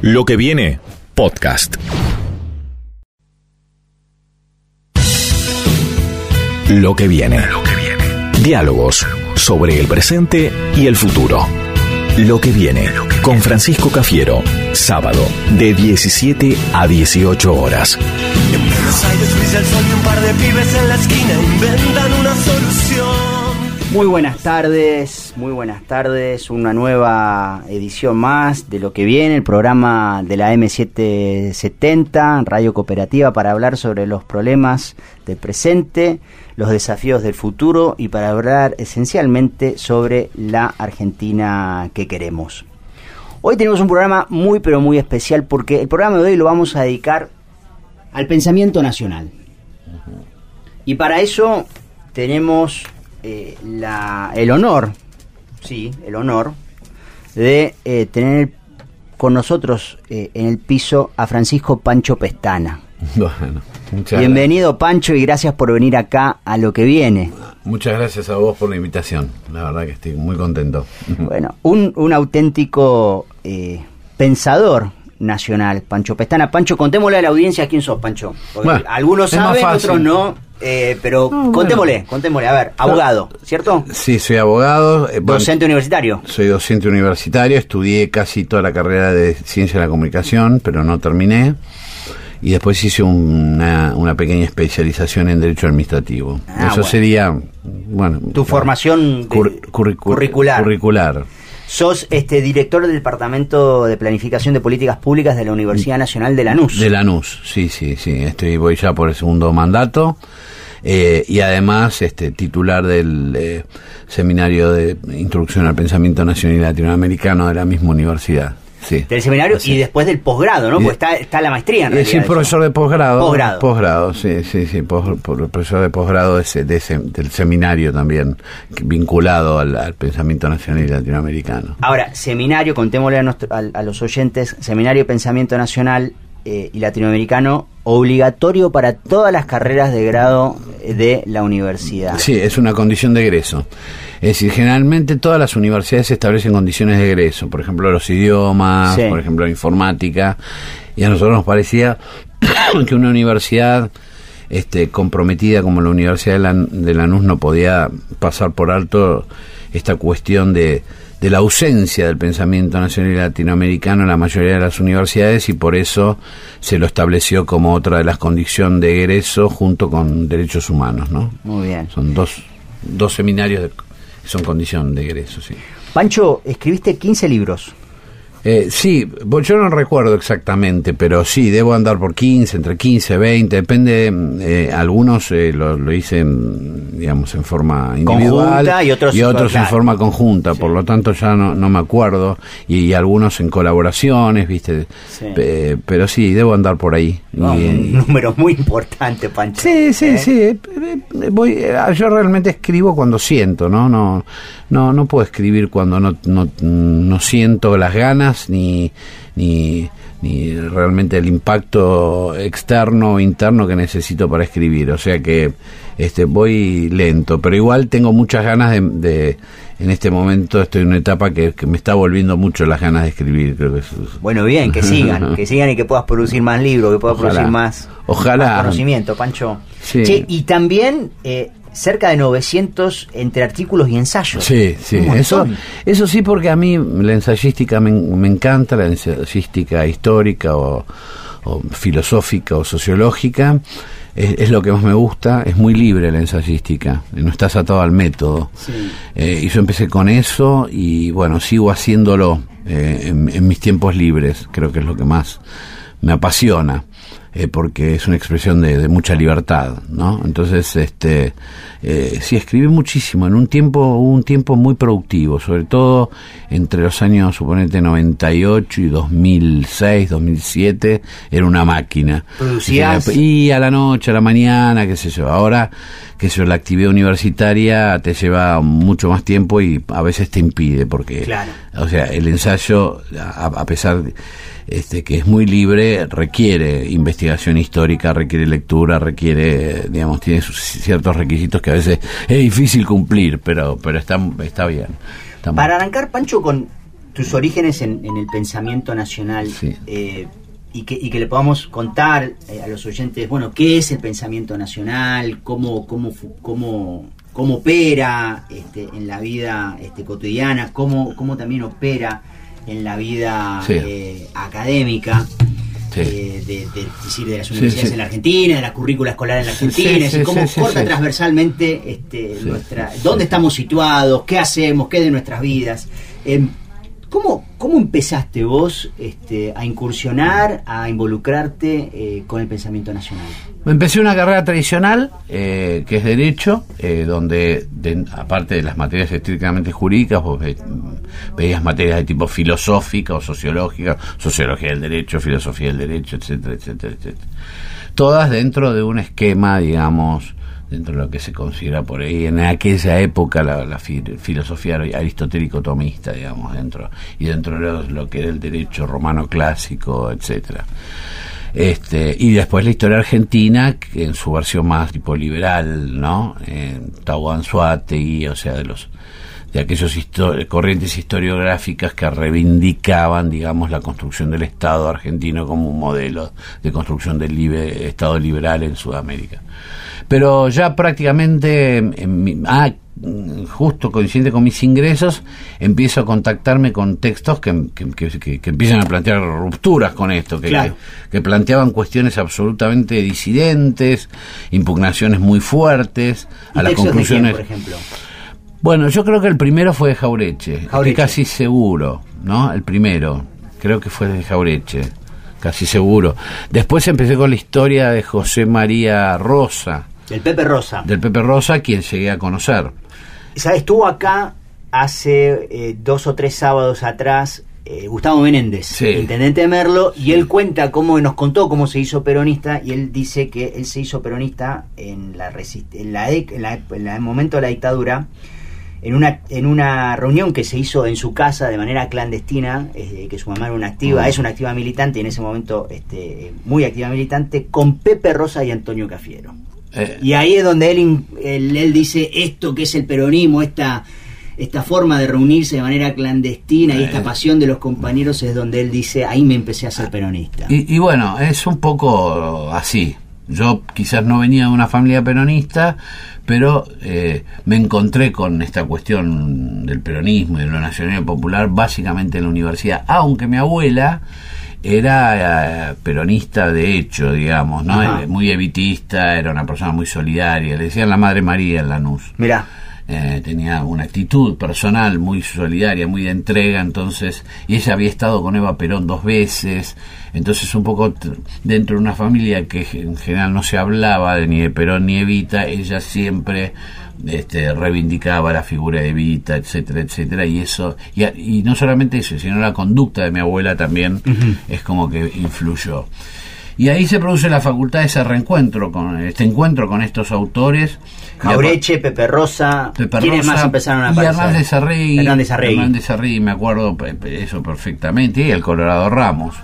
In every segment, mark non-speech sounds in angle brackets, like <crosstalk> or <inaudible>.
Lo que viene, podcast. Lo que viene. Lo que viene. Diálogos sobre el presente y el futuro. Lo que viene con Francisco Cafiero, sábado de 17 a 18 horas. En Buenos Aires brilla el sol y un par de pibes en la esquina inventan una solución. Muy buenas tardes, muy buenas tardes. Una nueva edición más de lo que viene, el programa de la M770, Radio Cooperativa, para hablar sobre los problemas del presente, los desafíos del futuro y para hablar esencialmente sobre la Argentina que queremos. Hoy tenemos un programa muy pero muy especial porque el programa de hoy lo vamos a dedicar al pensamiento nacional. Y para eso tenemos eh, la, el honor, sí, el honor de eh, tener con nosotros eh, en el piso a Francisco Pancho Pestana. <laughs> Bueno, muchas Bienvenido Pancho y gracias por venir acá a lo que viene. Muchas gracias a vos por la invitación. La verdad que estoy muy contento. <laughs> Bueno, un, un auténtico eh, pensador nacional, Pancho Pestana. Pancho, contémosle a la audiencia quién sos, Pancho. Porque Bueno, algunos saben, otros no. Eh, pero bueno. contémosle, contémosle. A ver, abogado, ¿cierto? Sí, soy abogado. eh, bueno, Docente universitario. Soy docente universitario. Estudié casi toda la carrera de Ciencia de la Comunicación, pero no terminé. Y después hice una, una pequeña especialización en Derecho Administrativo. Ah, Eso bueno. sería, bueno... Tu formación de- cur- curricu- curricular. Curricular. Sos este director del Departamento de Planificación de Políticas Públicas de la Universidad Nacional de Lanús. De Lanús, sí, sí, sí. Estoy, voy ya por el segundo mandato. Eh, y además este titular del eh, seminario de introducción al pensamiento nacional y latinoamericano de la misma universidad. Sí. Del seminario Así. y después del posgrado, ¿no? Porque está, está la maestría en Eh, realidad. sí, eso. profesor de posgrado. Posgrado. Posgrado, sí, sí, sí. pos- profesor de posgrado de ese- de ese- del seminario también, vinculado al, al pensamiento nacional y latinoamericano. Ahora, seminario, contémosle a, nuestro- a- a los oyentes, seminario de pensamiento nacional eh, y latinoamericano obligatorio para todas las carreras de grado de la universidad. Sí, es una condición de egreso. Es decir, generalmente todas las universidades establecen condiciones de egreso, por ejemplo los idiomas, Sí. por ejemplo la informática, y a nosotros nos parecía <coughs> que una universidad este, comprometida como la Universidad de, Lan- de Lanús no podía pasar por alto esta cuestión de, de la ausencia del pensamiento nacional y latinoamericano en la mayoría de las universidades y por eso se lo estableció como otra de las condiciones de egreso junto con derechos humanos, ¿no? Muy bien. Son dos, dos seminarios que son condición de egreso, sí. Pancho, escribiste 15 libros. Eh, sí, yo no recuerdo exactamente, pero sí, debo andar por 15, entre 15, 20, depende. eh, algunos eh, lo, lo hice, digamos, en forma individual. Conjunta y otros- en claro. forma conjunta, por lo tanto ya no, no me acuerdo. Y, y algunos en colaboraciones, ¿viste? Sí. Pero sí, debo andar por ahí. No, Y- un número muy importante, Pancho. Sí, sí, ¿Eh? sí. eh, eh, Voy, eh, yo realmente escribo cuando siento, ¿no? No, no, no puedo escribir cuando no, no, no siento las ganas ni, ni, ni realmente el impacto externo o interno que necesito para escribir. O sea que este, voy lento, pero igual tengo muchas ganas de, de- en este momento estoy en una etapa que, que me está volviendo mucho las ganas de escribir. Creo que es- <laughs> Bueno, bien, que sigan, <laughs> que sigan y que puedas producir más libros, que puedas Ojalá. producir más, Ojalá. más conocimiento, Pancho. Sí. Che, y también eh, cerca de 900 entre artículos y ensayos. Sí, sí, eso, eso sí porque a mí la ensayística me, me encanta, la ensayística histórica o, o filosófica o sociológica, es, es lo que más me gusta, es muy libre la ensayística, no estás atado al método. Eh, y yo empecé con eso y bueno, sigo haciéndolo eh, en, en mis tiempos libres, creo que es lo que más me apasiona. Eh, porque es una expresión de, de mucha libertad, ¿no? Entonces, este, eh, sí, escribí muchísimo, en un tiempo, un tiempo muy productivo, sobre todo entre los años, suponete, 98 y 2006, 2007, era una máquina. ¿Producías? Y a la noche, a la mañana, qué sé yo. Ahora, qué sé yo, la actividad universitaria te lleva mucho más tiempo y a veces te impide, porque, Claro. o sea, el ensayo, a, a pesar de este, que es muy libre, requiere investigación histórica, requiere lectura, requiere, digamos, tiene sus ciertos requisitos que a veces es difícil cumplir, pero, pero está, está bien. Está Para arrancar, Pancho, con tus orígenes en, en el pensamiento nacional Sí. eh, y, que, y que le podamos contar eh, a los oyentes, bueno, qué es el pensamiento nacional, cómo, cómo, cómo, cómo opera este, en la vida este, cotidiana, cómo, cómo también opera en la vida Sí. eh, académica. Sí. eh, de, decir, de las universidades sí. en la Argentina, de la currícula escolar en la Argentina, es decir, cómo corta transversalmente este, nuestra, dónde estamos situados, qué hacemos, qué de nuestras vidas. Em, ¿cómo, ¿Cómo empezaste vos este, a incursionar, a involucrarte eh, con el pensamiento nacional? Empecé una carrera tradicional, eh, que es Derecho, eh, donde, de- aparte de las materias estrictamente jurídicas, vos ve- veías materias de tipo filosófica o sociológica, sociología del derecho, filosofía del derecho, etcétera, etcétera, etcétera. Todas dentro de un esquema, digamos, dentro de lo que se considera por ahí, en aquella época, la, la fi- filosofía aristotélico-tomista, digamos, dentro, y dentro de lo, lo que era el derecho romano clásico, etcétera. Este, y después la historia argentina, que en su versión más tipo liberal, ¿no? Eh, Tauan Suategui, o sea, de los de aquellos histo- corrientes historiográficas que reivindicaban, digamos, la construcción del Estado argentino como un modelo de construcción del libe- Estado liberal en Sudamérica. Pero ya prácticamente, en mi- ah, justo coincidente con mis ingresos, empiezo a contactarme con textos que, que, que- que- que empiezan a plantear rupturas con esto, que, Claro. que, que planteaban cuestiones absolutamente disidentes, impugnaciones muy fuertes, ¿Y a las quién, conclusiones. por ejemplo? Bueno, yo creo que el primero fue de Jaureche, Jaureche. casi seguro, ¿no? El primero, creo que fue de Jaureche, casi seguro. Después empecé con la historia de José María Rosa, El Pepe Rosa. del Pepe Rosa, quien llegué a conocer. ¿Sabes? Estuvo acá hace eh, dos o tres sábados atrás eh, Gustavo Menéndez, Sí. intendente de Merlo, y él cuenta cómo nos contó cómo se hizo peronista y él dice que él se hizo peronista en la en la- en la- en el momento de la dictadura en una en una reunión que se hizo en su casa de manera clandestina, eh, que su mamá era una activa, Mm. es una activa militante y en ese momento este, muy activa militante, con Pepe Rosa y Antonio Cafiero. Eh, Y ahí es donde él, él, él dice esto que es el peronismo, esta, esta forma de reunirse de manera clandestina y esta Eh. pasión de los compañeros es donde él dice, ahí me empecé a ser peronista. Y, y bueno, es un poco así. Yo quizás no venía de una familia peronista, pero eh, me encontré con esta cuestión del peronismo y de lo nacional popular básicamente en la universidad, aunque mi abuela era eh, peronista de hecho, digamos, ¿no? Ajá. Eh, Muy evitista, era una persona muy solidaria, le decían la Madre María en Lanús. Mirá, Eh, tenía una actitud personal muy solidaria, muy de entrega, entonces, y ella había estado con Eva Perón dos veces, entonces un poco dentro de una familia que en general no se hablaba de ni de Perón ni Evita, ella siempre este, reivindicaba la figura de Evita, etcétera, etcétera, y eso, y, y no solamente eso, sino la conducta de mi abuela también es como que influyó. Y ahí se produce la facultad de ese reencuentro, con este encuentro con estos autores. Y Jaureche, Pepe Rosa, Pepe ¿quiénes Rosa más empezaron a y aparecer? Hernández Arregui, Hernández Arregui. Hernández Arregui, me acuerdo eso perfectamente, y el Colorado Ramos,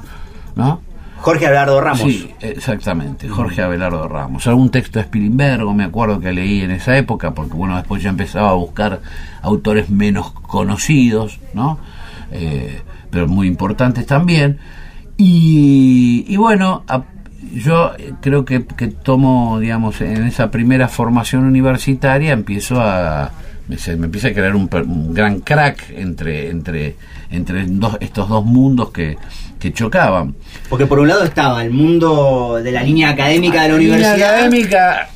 ¿no? Jorge Abelardo Ramos. Sí, exactamente, Jorge Abelardo Ramos. Algún texto de Spilimbergo, me acuerdo que leí en esa época, porque bueno, después ya empezaba a buscar autores menos conocidos, ¿no? Eh, pero muy importantes también. Y, y bueno, yo creo que, que tomo, digamos, en esa primera formación universitaria empiezo a... Me, me empieza a crear un, un gran crack entre, entre, entre dos- estos dos mundos que, que chocaban. Porque por un lado estaba el mundo de la línea académica de la universidad. académica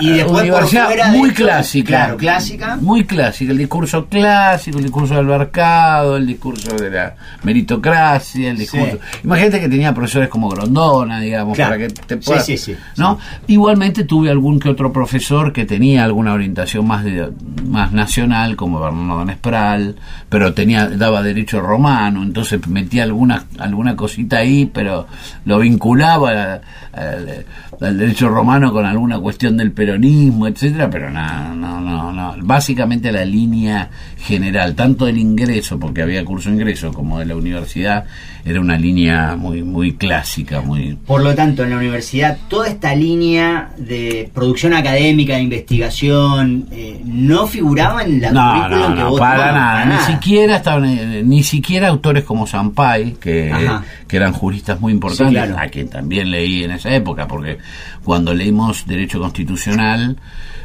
Y después por universidad fuera de muy clásica claro, clásica. muy clásica el discurso clásico el discurso del mercado el discurso de la meritocracia el discurso imagínate que tenía profesores como Grondona digamos Claro. para que te puedas sí, sí, no igualmente tuve algún que otro profesor que tenía alguna orientación más de- más nacional como Bernardo Nespral pero tenía daba derecho romano entonces metía algunas algunas alguna cosita ahí, pero lo vinculaba al derecho romano con alguna cuestión del peronismo, etcétera, pero no, no, no, no. Básicamente la línea general, tanto del ingreso, porque había curso ingreso, como de la universidad, era una línea muy, muy clásica, muy. Por lo tanto, en la universidad, toda esta línea de producción académica, de investigación, eh, no figuraba en la no, no, no, para nada, ni siquiera estaban, eh, ni siquiera autores como Sampay, que, que eran juristas muy importantes, a quien también leí en esa época, porque cuando leímos Derecho Constitucional,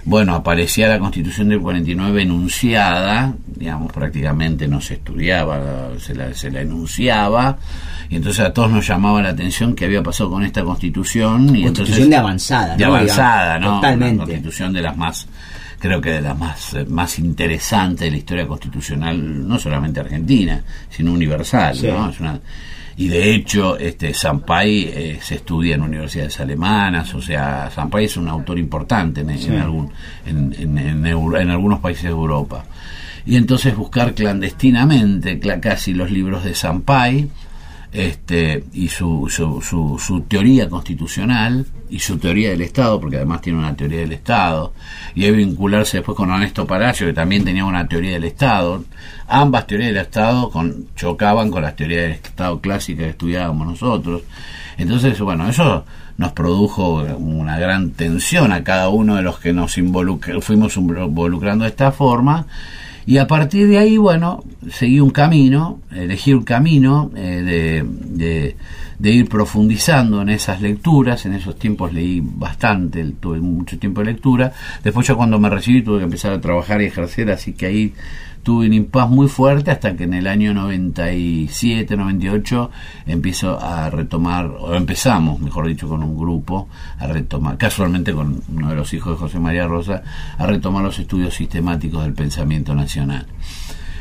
bueno, aparecía la Constitución del 49 enunciada, digamos, prácticamente no se estudiaba, se la, se la enunciaba, y entonces a todos nos llamaba la atención qué había pasado con esta Constitución. Y constitución de avanzada, De avanzada, ¿no? Totalmente. Una constitución de las más creo que de las más, más interesantes de la historia constitucional, no solamente argentina, sino universal, ¿no? Es una, y de hecho este Sampay eh, se estudia en universidades alemanas o sea Sampay es un autor importante en, en algún en, en, en, algunos países de Europa. Y entonces buscar clandestinamente casi los libros de Sampay este, y su, su, su, su, teoría constitucional y su teoría del Estado, porque además tiene una teoría del Estado, y hay vincularse después con Ernesto Palacio, que también tenía una teoría del Estado. Ambas teorías del Estado con, chocaban con las teorías del Estado clásicas que estudiábamos nosotros. Entonces, bueno, eso nos produjo una gran tensión a cada uno de los que nos fuimos involucrando de esta forma y a partir de ahí, bueno, seguí un camino, elegí un camino eh, de, de, ir profundizando en esas lecturas. En esos tiempos leí bastante, tuve mucho tiempo de lectura. Después, ya cuando me recibí, tuve que empezar a trabajar y ejercer, así que ahí tuve un impas muy fuerte hasta que en el año 97, 98 empiezo a retomar, o empezamos, mejor dicho, con un grupo a retomar, casualmente con uno de los hijos de José María Rosa, a retomar los estudios sistemáticos del pensamiento nacional.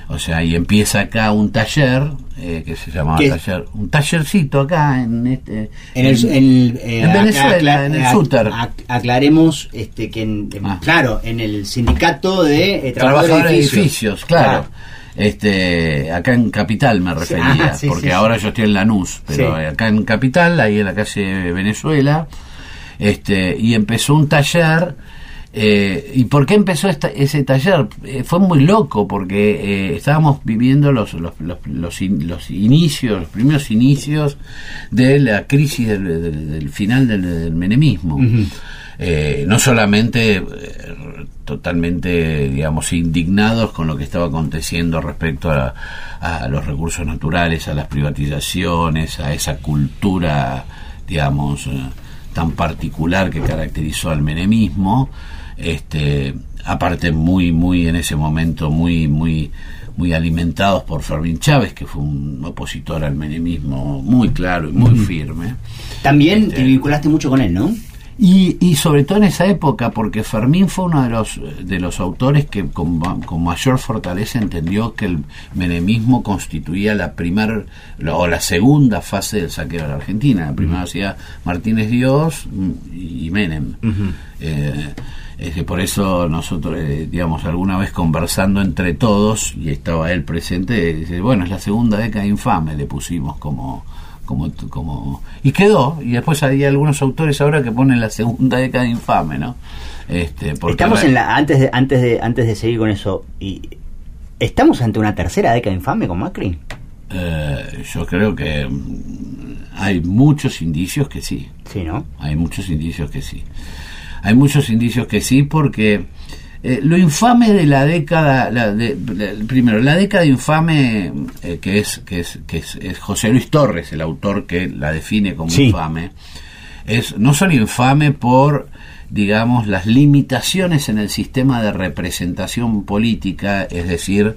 O sea, y empieza acá un taller eh, que se llamaba taller, un tallercito acá en este en, el, en, eh, Venezuela, en el Suter. aclaremos este que en, ah. claro, en el sindicato de eh, trabajadores, de edificios, claro. Este, acá en Capital me refería, ah, porque ahora yo estoy en Lanús, pero acá en Capital, ahí en la calle Venezuela, este, y empezó un taller eh, ¿Y por qué empezó ese taller? Eh, fue muy loco porque eh, estábamos viviendo los, los, los, inicios, los primeros inicios de la crisis del, final del, menemismo. no solamente totalmente, digamos, indignados con lo que estaba aconteciendo respecto a, a los recursos naturales, a las privatizaciones, a esa cultura, digamos, tan particular que caracterizó al menemismo, este, aparte muy, muy en ese momento, muy, muy, muy alimentados por Fermín Chávez, que fue un opositor al menemismo muy claro y muy firme. También te este, vinculaste mucho con él, ¿no? Y, y, sobre todo en esa época, porque Fermín fue uno de los, de los autores que con, mayor fortaleza entendió que el menemismo constituía la primera o la segunda fase del saqueo de la Argentina. La primera hacía Martínez Dios y Menem. Es que por eso nosotros, eh, digamos, alguna vez conversando entre todos, y estaba él presente, dice, bueno, es la segunda década infame, le pusimos como, como, como, y quedó, y después hay algunos autores ahora que ponen la segunda década infame, ¿no? Este, porque estamos en la, antes de, antes de, antes de seguir con eso, y ¿estamos ante una tercera década infame con Macri? Eh, yo creo que mm, hay muchos indicios que sí. Sí, ¿no? Hay muchos indicios que sí. Hay muchos indicios que sí, porque eh, lo infame de la década, primero, la década infame, eh, que, es, que, es, que es, José Luis Torres, el autor que la define como infame, es no solo infame por digamos, las limitaciones en el sistema de representación política, es decir,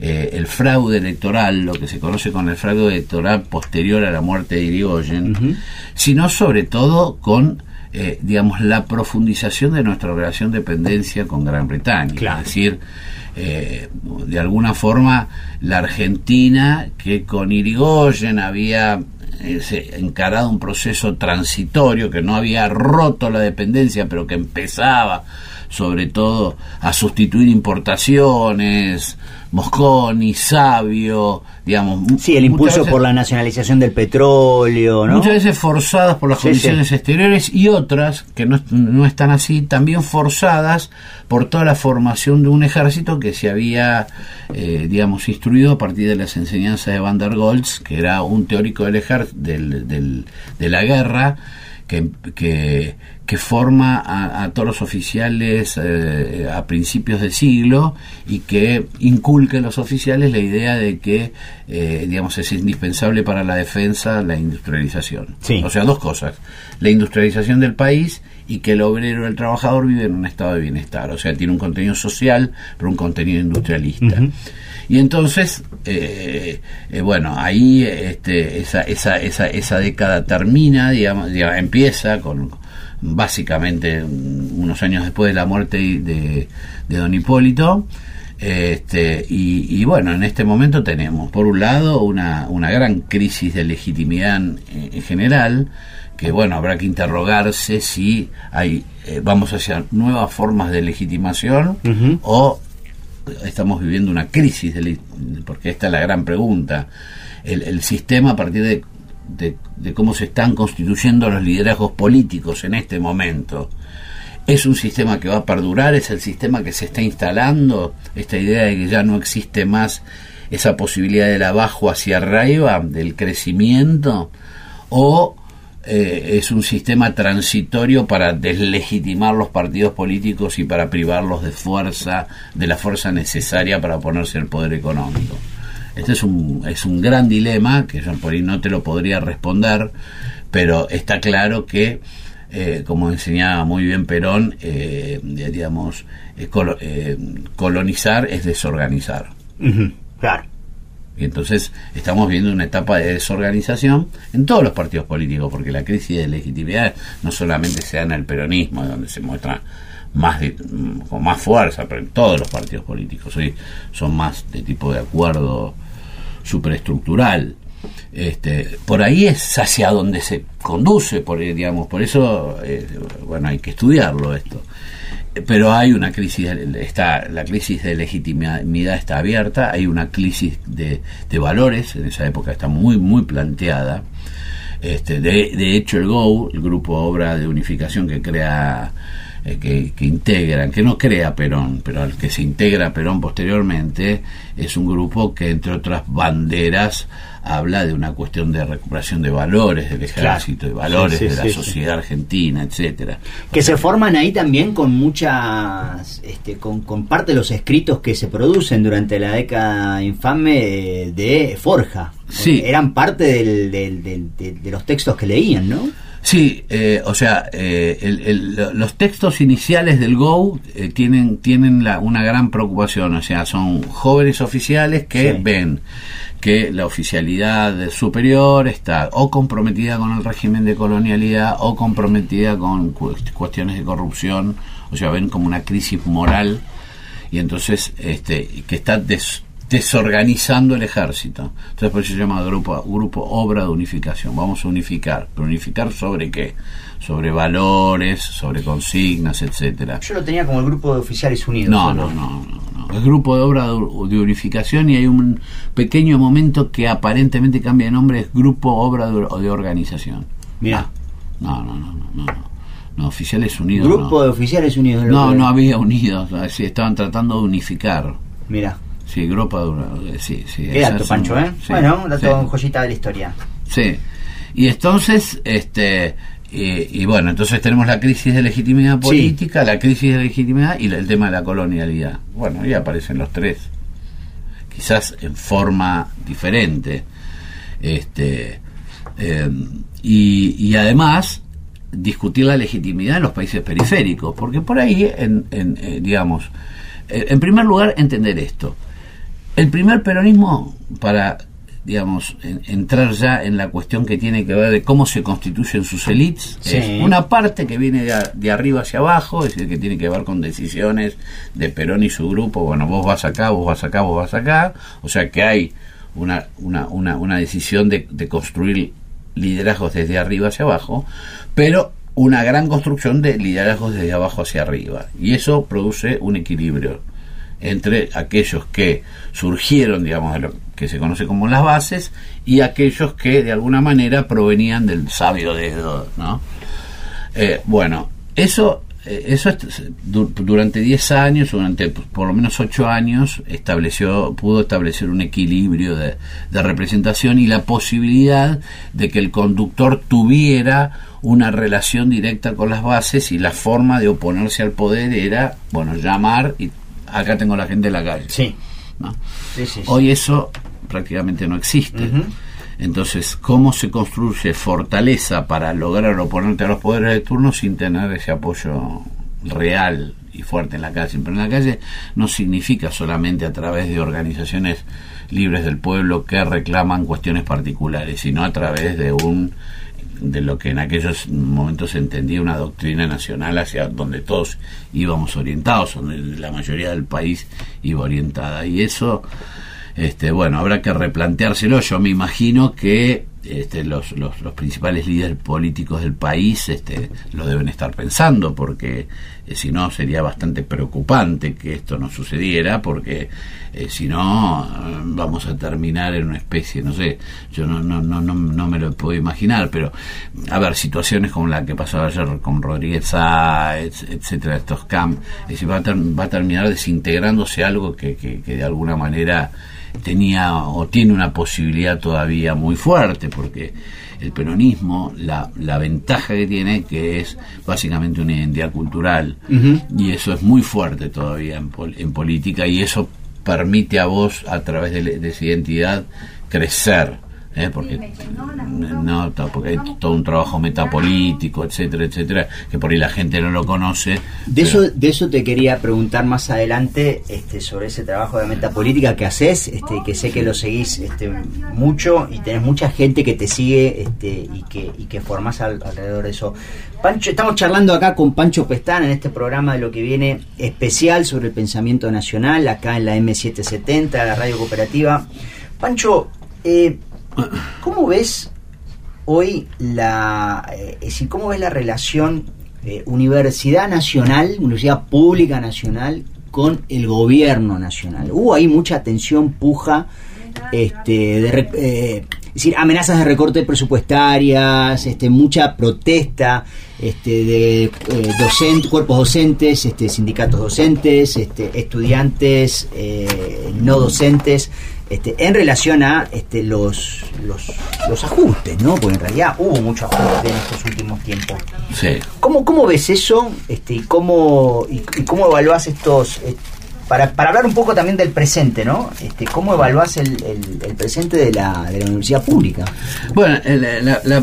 eh, el fraude electoral, lo que se conoce con el fraude electoral posterior a la muerte de Irigoyen, sino sobre todo con eh, digamos, la profundización de nuestra relación de dependencia con Gran Bretaña. Es decir, eh, de alguna forma, la Argentina, que con Irigoyen había eh, encarado un proceso transitorio, que no había roto la dependencia, pero que empezaba sobre todo a sustituir importaciones, Mosconi, Sabio, digamos. Sí, el impulso por la nacionalización del petróleo, ¿no? Muchas veces forzadas por las condiciones exteriores y otras, que no, no, están así, también forzadas por toda la formación de un ejército que se había, eh, digamos, instruido a partir de las enseñanzas de Van der Goltz, que era un teórico del ejército, del, del, de la guerra, que, que, que forma a, todos los oficiales eh, a principios de siglo y que inculca en los oficiales la idea de que, eh, digamos, es indispensable para la defensa la industrialización. O sea, dos cosas. La industrialización del país y que el obrero, el trabajador vive en un estado de bienestar. O sea, tiene un contenido social, pero un contenido industrialista. Y entonces, eh, eh, bueno, ahí este, esa, esa, esa, esa década termina, digamos, empieza con básicamente unos años después de la muerte de, de Don Hipólito. Este, y, bueno, en este momento tenemos, por un lado, una, una gran crisis de legitimidad en, general, que bueno, habrá que interrogarse si hay, eh, vamos hacia nuevas formas de legitimación o estamos viviendo una crisis, porque esta es la gran pregunta. El, sistema a partir de, de, cómo se están constituyendo los liderazgos políticos en este momento. ¿Es un sistema que va a perdurar? ¿Es el sistema que se está instalando? Esta idea de que ya no existe más esa posibilidad del abajo hacia arriba, del crecimiento, o eh, es un sistema transitorio para deslegitimar los partidos políticos y para privarlos de fuerza, de la fuerza necesaria para oponerse al poder económico. Este es un, es un gran dilema que yo por ahí no te lo podría responder, pero está claro que, eh, como enseñaba muy bien Perón, eh, digamos, colonizar es desorganizar. Claro. Y entonces estamos viendo una etapa de desorganización en todos los partidos políticos, porque la crisis de legitimidad no solamente se da en el peronismo, donde se muestra más con más fuerza, pero en todos los partidos políticos hoy son más de tipo de acuerdo superestructural. Este, por ahí es hacia donde se conduce, por, digamos, por eso, eh, bueno, hay que estudiarlo esto pero hay una crisis, está, la crisis de legitimidad está abierta, hay una crisis de, valores, en esa época está muy, muy planteada. Este, de, de hecho, el GO, el grupo Obra de Unificación que crea eh, que, que, integran, que no crea Perón, pero al que se integra Perón posteriormente, es un grupo que, entre otras banderas, habla de una cuestión de recuperación de valores del ejército, de valores de la sociedad argentina, etcétera. Que se forman ahí también con muchas, este, con, con, parte de los escritos que se producen durante la década infame de, Forja. Sí. Eran parte del, de los textos que leían, ¿no? Sí, eh, o sea, eh, los textos iniciales del Go eh, tienen, tienen la, una gran preocupación, o sea, son jóvenes oficiales que ven que la oficialidad superior está o comprometida con el régimen de colonialidad o comprometida con cuestiones de corrupción, o sea, ven como una crisis moral y entonces este, que está des, desorganizando el ejército. Entonces por eso se llama grupo, grupo Obra de Unificación. Vamos a unificar. ¿Pero unificar sobre qué? Sobre valores, sobre consignas, etcétera. Yo lo tenía como el grupo de oficiales unidos. No, no, no, no, Es grupo de obra de unificación y hay un pequeño momento que aparentemente cambia de nombre, es grupo obra de, de organización. Mira. no, no, no, no. no. No, oficiales unidos. Grupo de oficiales unidos. No, no había unidos. Estaban tratando de unificar. Mira. Sí, Gropa Dura, eh, sí, sí. Qué dato, Pancho, ¿eh? bueno, un dato joyita de la historia. Sí. Y entonces, este, y, bueno, entonces tenemos la crisis de legitimidad política, la crisis de legitimidad y el tema de la colonialidad. Bueno, ahí aparecen los tres, quizás en forma diferente. Este, eh, y, además discutir la legitimidad en los países periféricos, porque por ahí, en, en eh, digamos, en primer lugar, entender esto. El primer peronismo, para digamos, entrar ya en la cuestión que tiene que ver de cómo se constituyen sus élites, es una parte que viene de, arriba hacia abajo, es decir, que tiene que ver con decisiones de Perón y su grupo, bueno, vos vas acá, vos vas acá, vos vas acá, o sea que hay una, una, una, una decisión de, de construir liderazgos desde arriba hacia abajo, pero una gran construcción de liderazgos desde abajo hacia arriba. Y eso produce un equilibrio entre aquellos que surgieron, digamos, de lo que se conoce como las bases y aquellos que de alguna manera provenían del sabio dedo, ¿no? Eh, bueno, eso eh, eso durante 10 años, durante por lo menos 8 años, estableció, pudo establecer un equilibrio de, representación y la posibilidad de que el conductor tuviera una relación directa con las bases y la forma de oponerse al poder era, bueno, llamar y acá tengo la gente en la calle. Sí. Hoy eso prácticamente no existe. Entonces, ¿cómo se construye fortaleza para lograr oponerte a los poderes de turno sin tener ese apoyo real y fuerte en la calle? Pero en la calle no significa solamente a través de organizaciones libres del pueblo que reclaman cuestiones particulares, sino a través de un de lo que en aquellos momentos se entendía una doctrina nacional hacia donde todos íbamos orientados, donde la mayoría del país iba orientada. Y eso este, bueno, habrá que replanteárselo. Yo me imagino que este, los, los, principales líderes políticos del país este, lo deben estar pensando, porque eh, si no sería bastante preocupante que esto no sucediera, porque eh, si no eh, vamos a terminar en una especie, no sé, yo no, no, no, no, no me lo puedo imaginar, pero a ver, situaciones como la que pasó ayer con Rodríguez Sáez, etcétera, estos camps, va, a va a terminar desintegrándose algo que, que, que de alguna manera tenía o tiene una posibilidad todavía muy fuerte, porque el peronismo, la, la ventaja que tiene, que es básicamente una identidad cultural, y eso es muy fuerte todavía en, en, política, y eso permite a vos, a través de esa identidad, crecer. ¿Eh? porque no porque hay todo un trabajo metapolítico etcétera etcétera que por ahí la gente no lo conoce de eso de eso te quería preguntar más adelante este sobre ese trabajo de metapolítica que haces este que sé que lo seguís este mucho y tenés mucha gente que te sigue este y que y que formás alrededor de eso Pancho estamos charlando acá con Pancho Pestán en este programa de lo que viene especial sobre el pensamiento nacional acá en la M770 la radio cooperativa Pancho eh, ¿Cómo ves hoy la, eh, cómo ves la relación eh, universidad nacional, universidad pública nacional con el gobierno nacional? Hubo ahí mucha tensión, puja, este, de, eh, decir, amenazas de recorte presupuestarias, este, mucha protesta este, de docentes, cuerpos docentes, este, sindicatos docentes, este, estudiantes no docentes. Este, en relación a este, los, los, ajustes, ¿no? Porque en realidad hubo mucho ajuste en estos últimos tiempos. Sí. ¿Cómo, cómo ves eso este, y, cómo, y, cómo evaluás estos... Eh, para, para, hablar un poco también del presente, ¿no? Este, ¿Cómo evaluás el, el, presente de la, de la universidad pública? Bueno, la, la,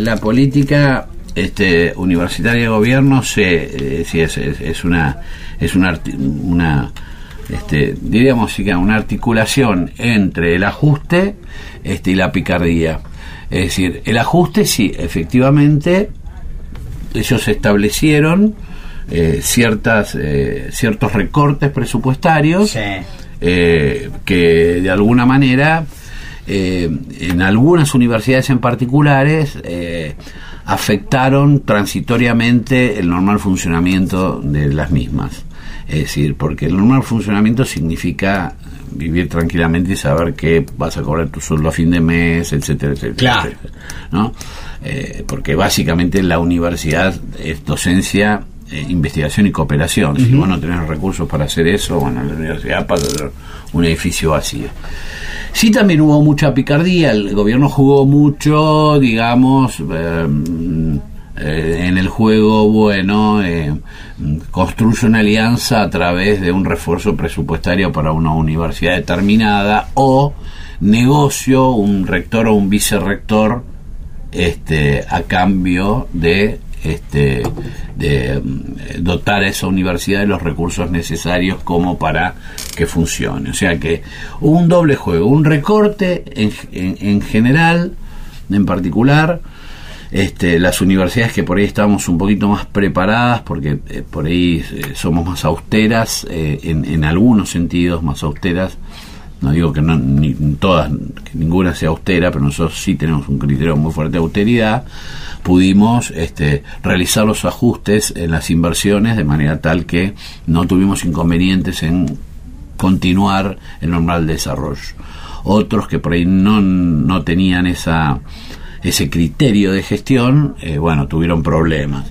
la, política este, universitaria de gobierno se, eh, sí, es, es, una, es una, una este, diríamos una articulación entre el ajuste este, y la picardía. Es decir, el ajuste sí, efectivamente, ellos establecieron eh, ciertas, eh, ciertos recortes presupuestarios eh, que de alguna manera en algunas universidades en particulares afectaron transitoriamente el normal funcionamiento de las mismas. Es decir, porque el normal funcionamiento significa vivir tranquilamente y saber que vas a cobrar tu sueldo a fin de mes, etcétera, etcétera. ¿no? Eh, porque básicamente la universidad es docencia, eh, investigación y cooperación. Si vos no tenés recursos para hacer eso, bueno, la universidad pasa a ser un edificio vacío. Sí, también hubo mucha picardía, el gobierno jugó mucho, digamos, eh, eh, en el juego, bueno, eh, construye una alianza a través de un refuerzo presupuestario para una universidad determinada o negocio un rector o un vicerrector este, a cambio de este, de mm, dotar a esa universidad de los recursos necesarios como para que funcione. O sea que un doble juego, un recorte en, en general, en particular, este, las universidades que por ahí estábamos un poquito más preparadas, porque eh, por ahí eh, somos más austeras, eh, en, algunos sentidos más austeras, no digo que no ni todas, ninguna sea austera, pero nosotros sí tenemos un criterio muy fuerte de austeridad, pudimos este, realizar los ajustes en las inversiones de manera tal que no tuvimos inconvenientes en continuar el normal desarrollo. Otros que por ahí no, no tenían esa, ese criterio de gestión, eh, bueno, tuvieron problemas.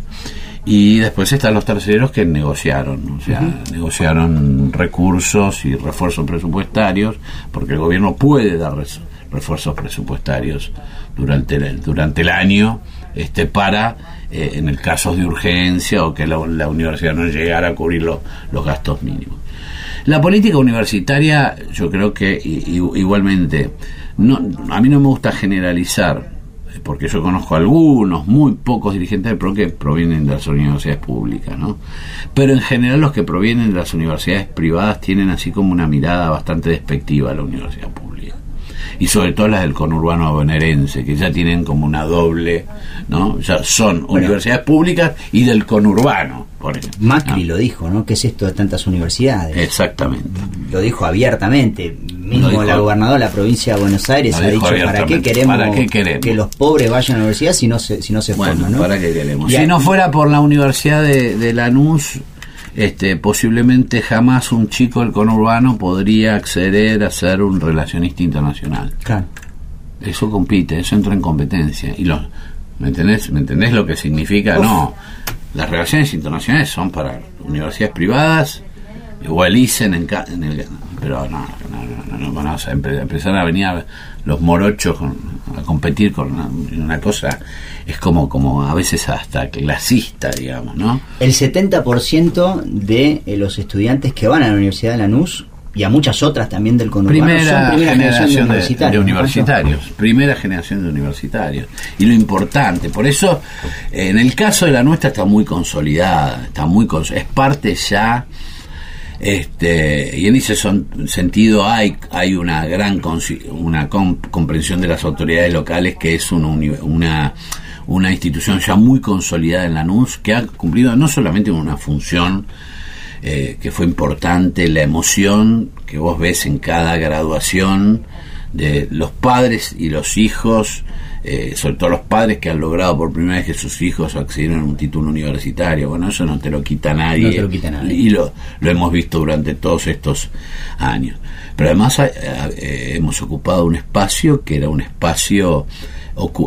Y después están los terceros que negociaron, o sea, negociaron recursos y refuerzos presupuestarios, porque el gobierno puede dar refuerzos presupuestarios durante el, durante el año este para eh, en el caso de urgencia o que la, universidad no llegara a cubrir los gastos mínimos. La política universitaria, yo creo que igualmente, no, a mí no me gusta generalizar, porque yo conozco algunos, muy pocos dirigentes del PRO que provienen de las universidades públicas, ¿no? Pero en general los que provienen de las universidades privadas tienen así como una mirada bastante despectiva a la universidad pública. Y sobre todo las del conurbano bonaerense, que ya tienen como una doble, ¿no? Ya son universidades públicas y del conurbano. Macri lo dijo, ¿no? ¿Qué es esto de tantas universidades? Exactamente. Lo dijo abiertamente. Mismo la gobernadora de la provincia de Buenos Aires ha dicho, ¿para qué, queremos que los pobres vayan a la universidad si no se, si no se forman? ¿no? ¿para qué queremos? si no fuera por la Universidad de, de Lanús, este, posiblemente jamás un chico del conurbano podría acceder a ser un relacionista internacional. Claro. Eso compite, eso entra en competencia. y lo, ¿Me entendés? ¿Me entendés lo que significa? No, las relaciones internacionales son para universidades privadas o el ICEN en, el pero no, no, no, vamos a empezar a venir los morochos a competir con una, cosa es como como a veces hasta clasista digamos no el 70% de eh, los estudiantes que van a la Universidad de Lanús y a muchas otras también del conurbano primera, primera generación, de, universitarios, primera generación de universitarios. Y lo importante por eso en el caso de la nuestra está muy consolidada está muy es parte ya este y en ese sentido hay hay una gran una comprensión de las autoridades locales que es una, una una institución ya muy consolidada en la NUS que ha cumplido no solamente una función eh, que fue importante, la emoción que vos ves en cada graduación de los padres y los hijos, eh, sobre todo los padres que han logrado por primera vez que sus hijos accedieron a un título universitario. Bueno, eso no te lo quita nadie. Y lo, lo hemos visto durante todos estos años. Pero además eh, hemos ocupado un espacio que era un espacio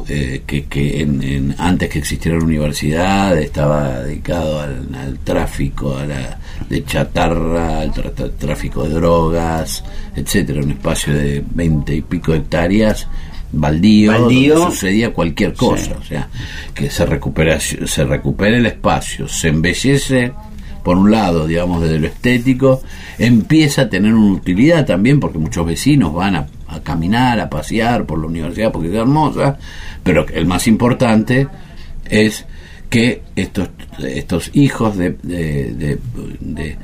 eh, que, en, antes que existiera la universidad estaba dedicado al, tráfico a la, de chatarra, al tráfico de drogas, etcétera, un espacio de veinte y pico hectáreas baldío, donde sucedía cualquier cosa, o sea, que se recupera se recupera el espacio, se embellece por un lado, digamos, desde lo estético, empieza a tener una utilidad también porque muchos vecinos van a a caminar, a pasear por la universidad porque es hermosa, pero el más importante es que estos, estos hijos de, de,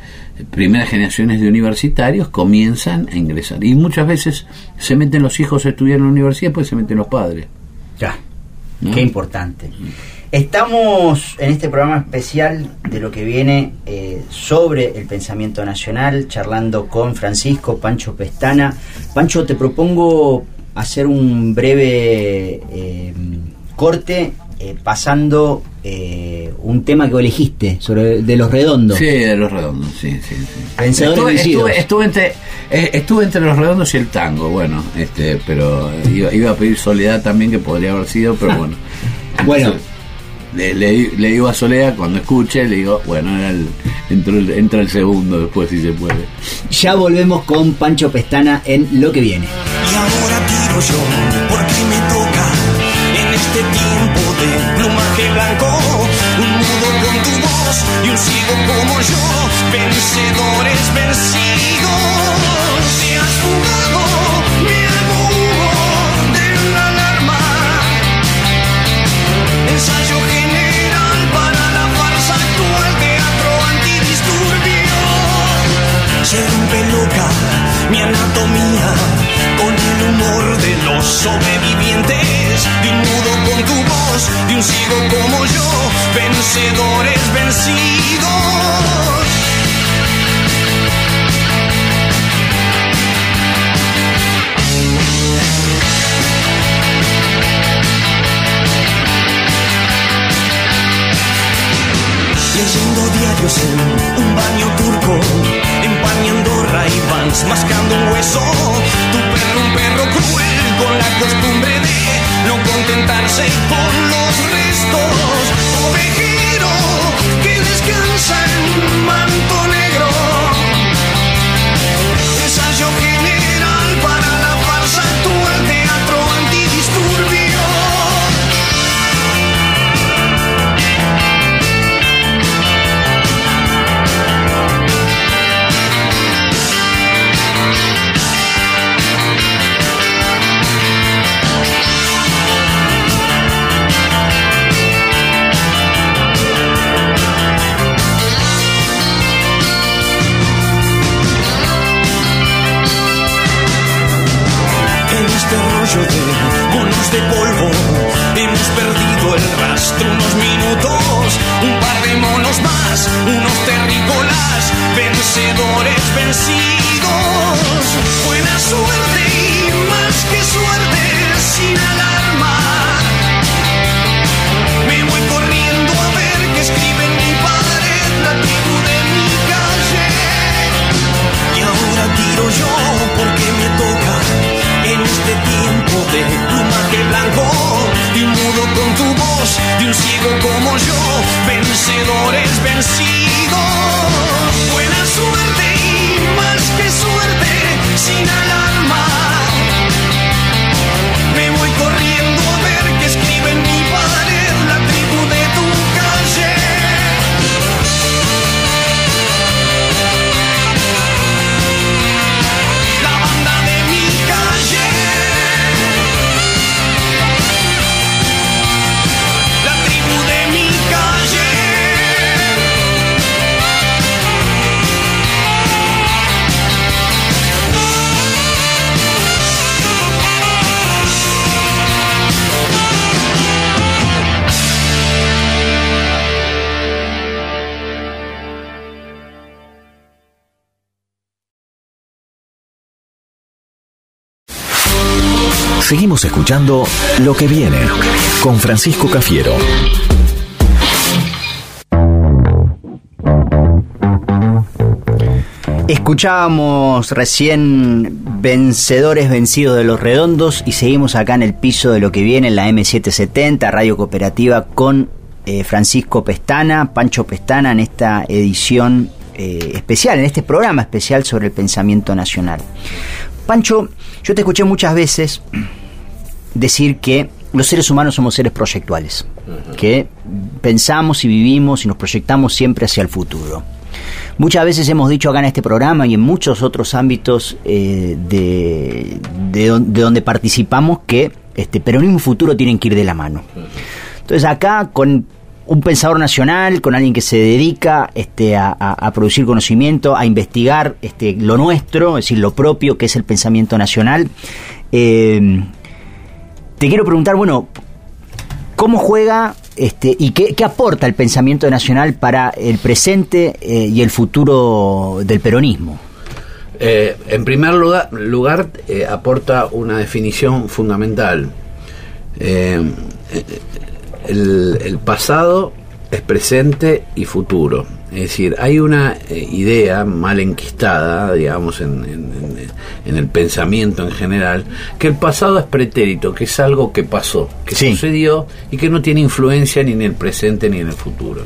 primeras generaciones de universitarios comienzan a ingresar. Y muchas veces se meten los hijos a estudiar en la universidad, después se meten los padres. Ya, qué importante. Estamos en este programa especial de lo que viene eh, sobre el pensamiento nacional, charlando con Francisco Pancho Pestana. Pancho, te propongo hacer un breve eh, corte eh, pasando un tema que elegiste, sobre de los redondos. Sí, de los redondos, sí, sí. Pensadores estuve, estuve, entre, estuve entre los redondos y el tango, bueno, este, pero iba, a pedir soledad también, que podría haber sido, pero <laughs> bueno. bueno le, le, digo a Solea cuando escuche, le digo, bueno, entra el segundo después si se puede. Ya volvemos con Pancho Pestana en Lo que viene. Y ahora tiro yo, porque me toca en este tiempo de plumaje blanco, un mudo con tu voz y un ciego como yo, contentarse con Escuchando Lo que viene con Francisco Cafiero. Escuchábamos recién Vencedores Vencidos de los Redondos y seguimos acá en el piso de lo que viene en la M770, Radio Cooperativa, con eh, Francisco Pestana, Pancho Pestana, en esta edición eh, especial, en este programa especial sobre el pensamiento nacional. Pancho, yo te escuché muchas veces decir que los seres humanos somos seres proyectuales, que pensamos y vivimos y nos proyectamos siempre hacia el futuro. Muchas veces hemos dicho acá en este programa y en muchos otros ámbitos eh, de, de, don- de donde participamos que este peronismo y futuro tienen que ir de la mano. Entonces acá con un pensador nacional, con alguien que se dedica este, a, a- a producir conocimiento, a investigar este, lo nuestro, es decir, lo propio que es el pensamiento nacional, eh, te quiero preguntar, bueno, ¿cómo juega este, y qué, aporta el pensamiento nacional para el presente eh, y el futuro del peronismo? Eh, en primer lugar, eh, aporta una definición fundamental. El pasado es presente y futuro. Es decir, hay una eh, idea mal enquistada, digamos, en, en- el pensamiento en general, que el pasado es pretérito, que es algo que pasó, que Sí. sucedió y que no tiene influencia ni en el presente ni en el futuro.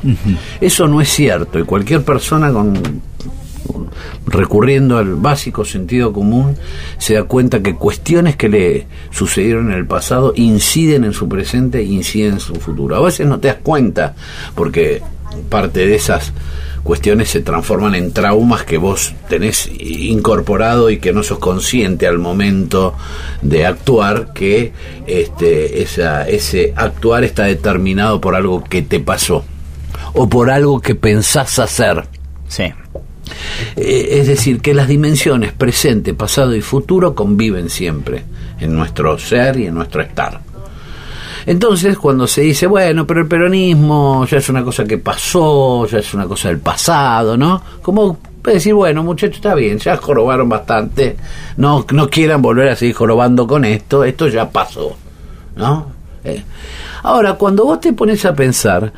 Eso no es cierto y cualquier persona con recurriendo al básico sentido común, se da cuenta que cuestiones que le sucedieron en el pasado inciden en su presente e inciden en su futuro. A veces no te das cuenta, porque parte de esas cuestiones se transforman en traumas que vos tenés incorporado y que no sos consciente al momento de actuar, que este, esa, ese actuar está determinado por algo que te pasó o por algo que pensás hacer. Sí. Eh, es decir, que las dimensiones presente, pasado y futuro conviven siempre en nuestro ser y en nuestro estar. Entonces, cuando se dice, bueno, pero el peronismo ya es una cosa que pasó, ya es una cosa del pasado, ¿no? Como decir, bueno, muchachos, está bien, ya jorobaron bastante, no, no quieran volver a seguir jorobando con esto, esto ya pasó, ¿no? Eh, Ahora, cuando vos te pones a pensar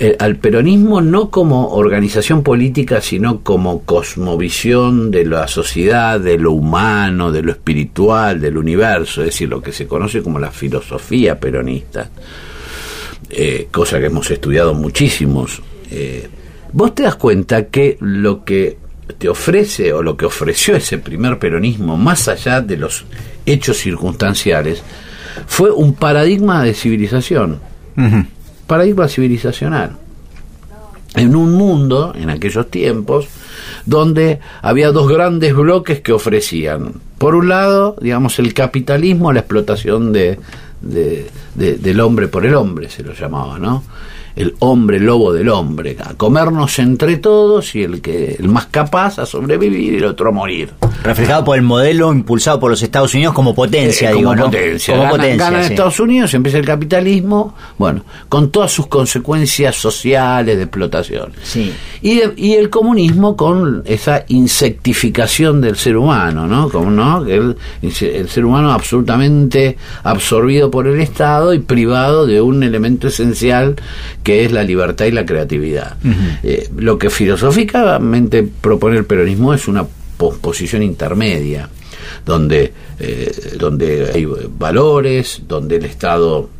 eh, al peronismo no como organización política, sino como cosmovisión de la sociedad, de lo humano, de lo espiritual, del universo, es decir, lo que se conoce como la filosofía peronista, eh, cosa que hemos estudiado muchísimos, eh, vos te das cuenta que lo que te ofrece o lo que ofreció ese primer peronismo, más allá de los hechos circunstanciales, fue un paradigma de civilización, paradigma civilizacional. En un mundo, en aquellos tiempos, donde había dos grandes bloques que ofrecían, por un lado, digamos, el capitalismo, la explotación de, de- de- del hombre por el hombre, se lo llamaba, ¿no? El hombre lobo del hombre, a comernos entre todos y el que el más capaz a sobrevivir y el otro a morir. Reflejado por el modelo impulsado por los Estados Unidos como potencia, Eh, digo, como ¿no? potencia. Como Gana- potencia, ganan sí. Estados Unidos, empieza el capitalismo, bueno, con todas sus consecuencias sociales de explotación. Sí. Y, de- y el comunismo con esa insectificación del ser humano, ¿no? Como, ¿no? El, el ser humano absolutamente absorbido por el Estado y privado de un elemento esencial que es la libertad y la creatividad. Eh, lo que filosóficamente propone el peronismo es una posición intermedia, donde, eh, donde hay valores, donde el Estado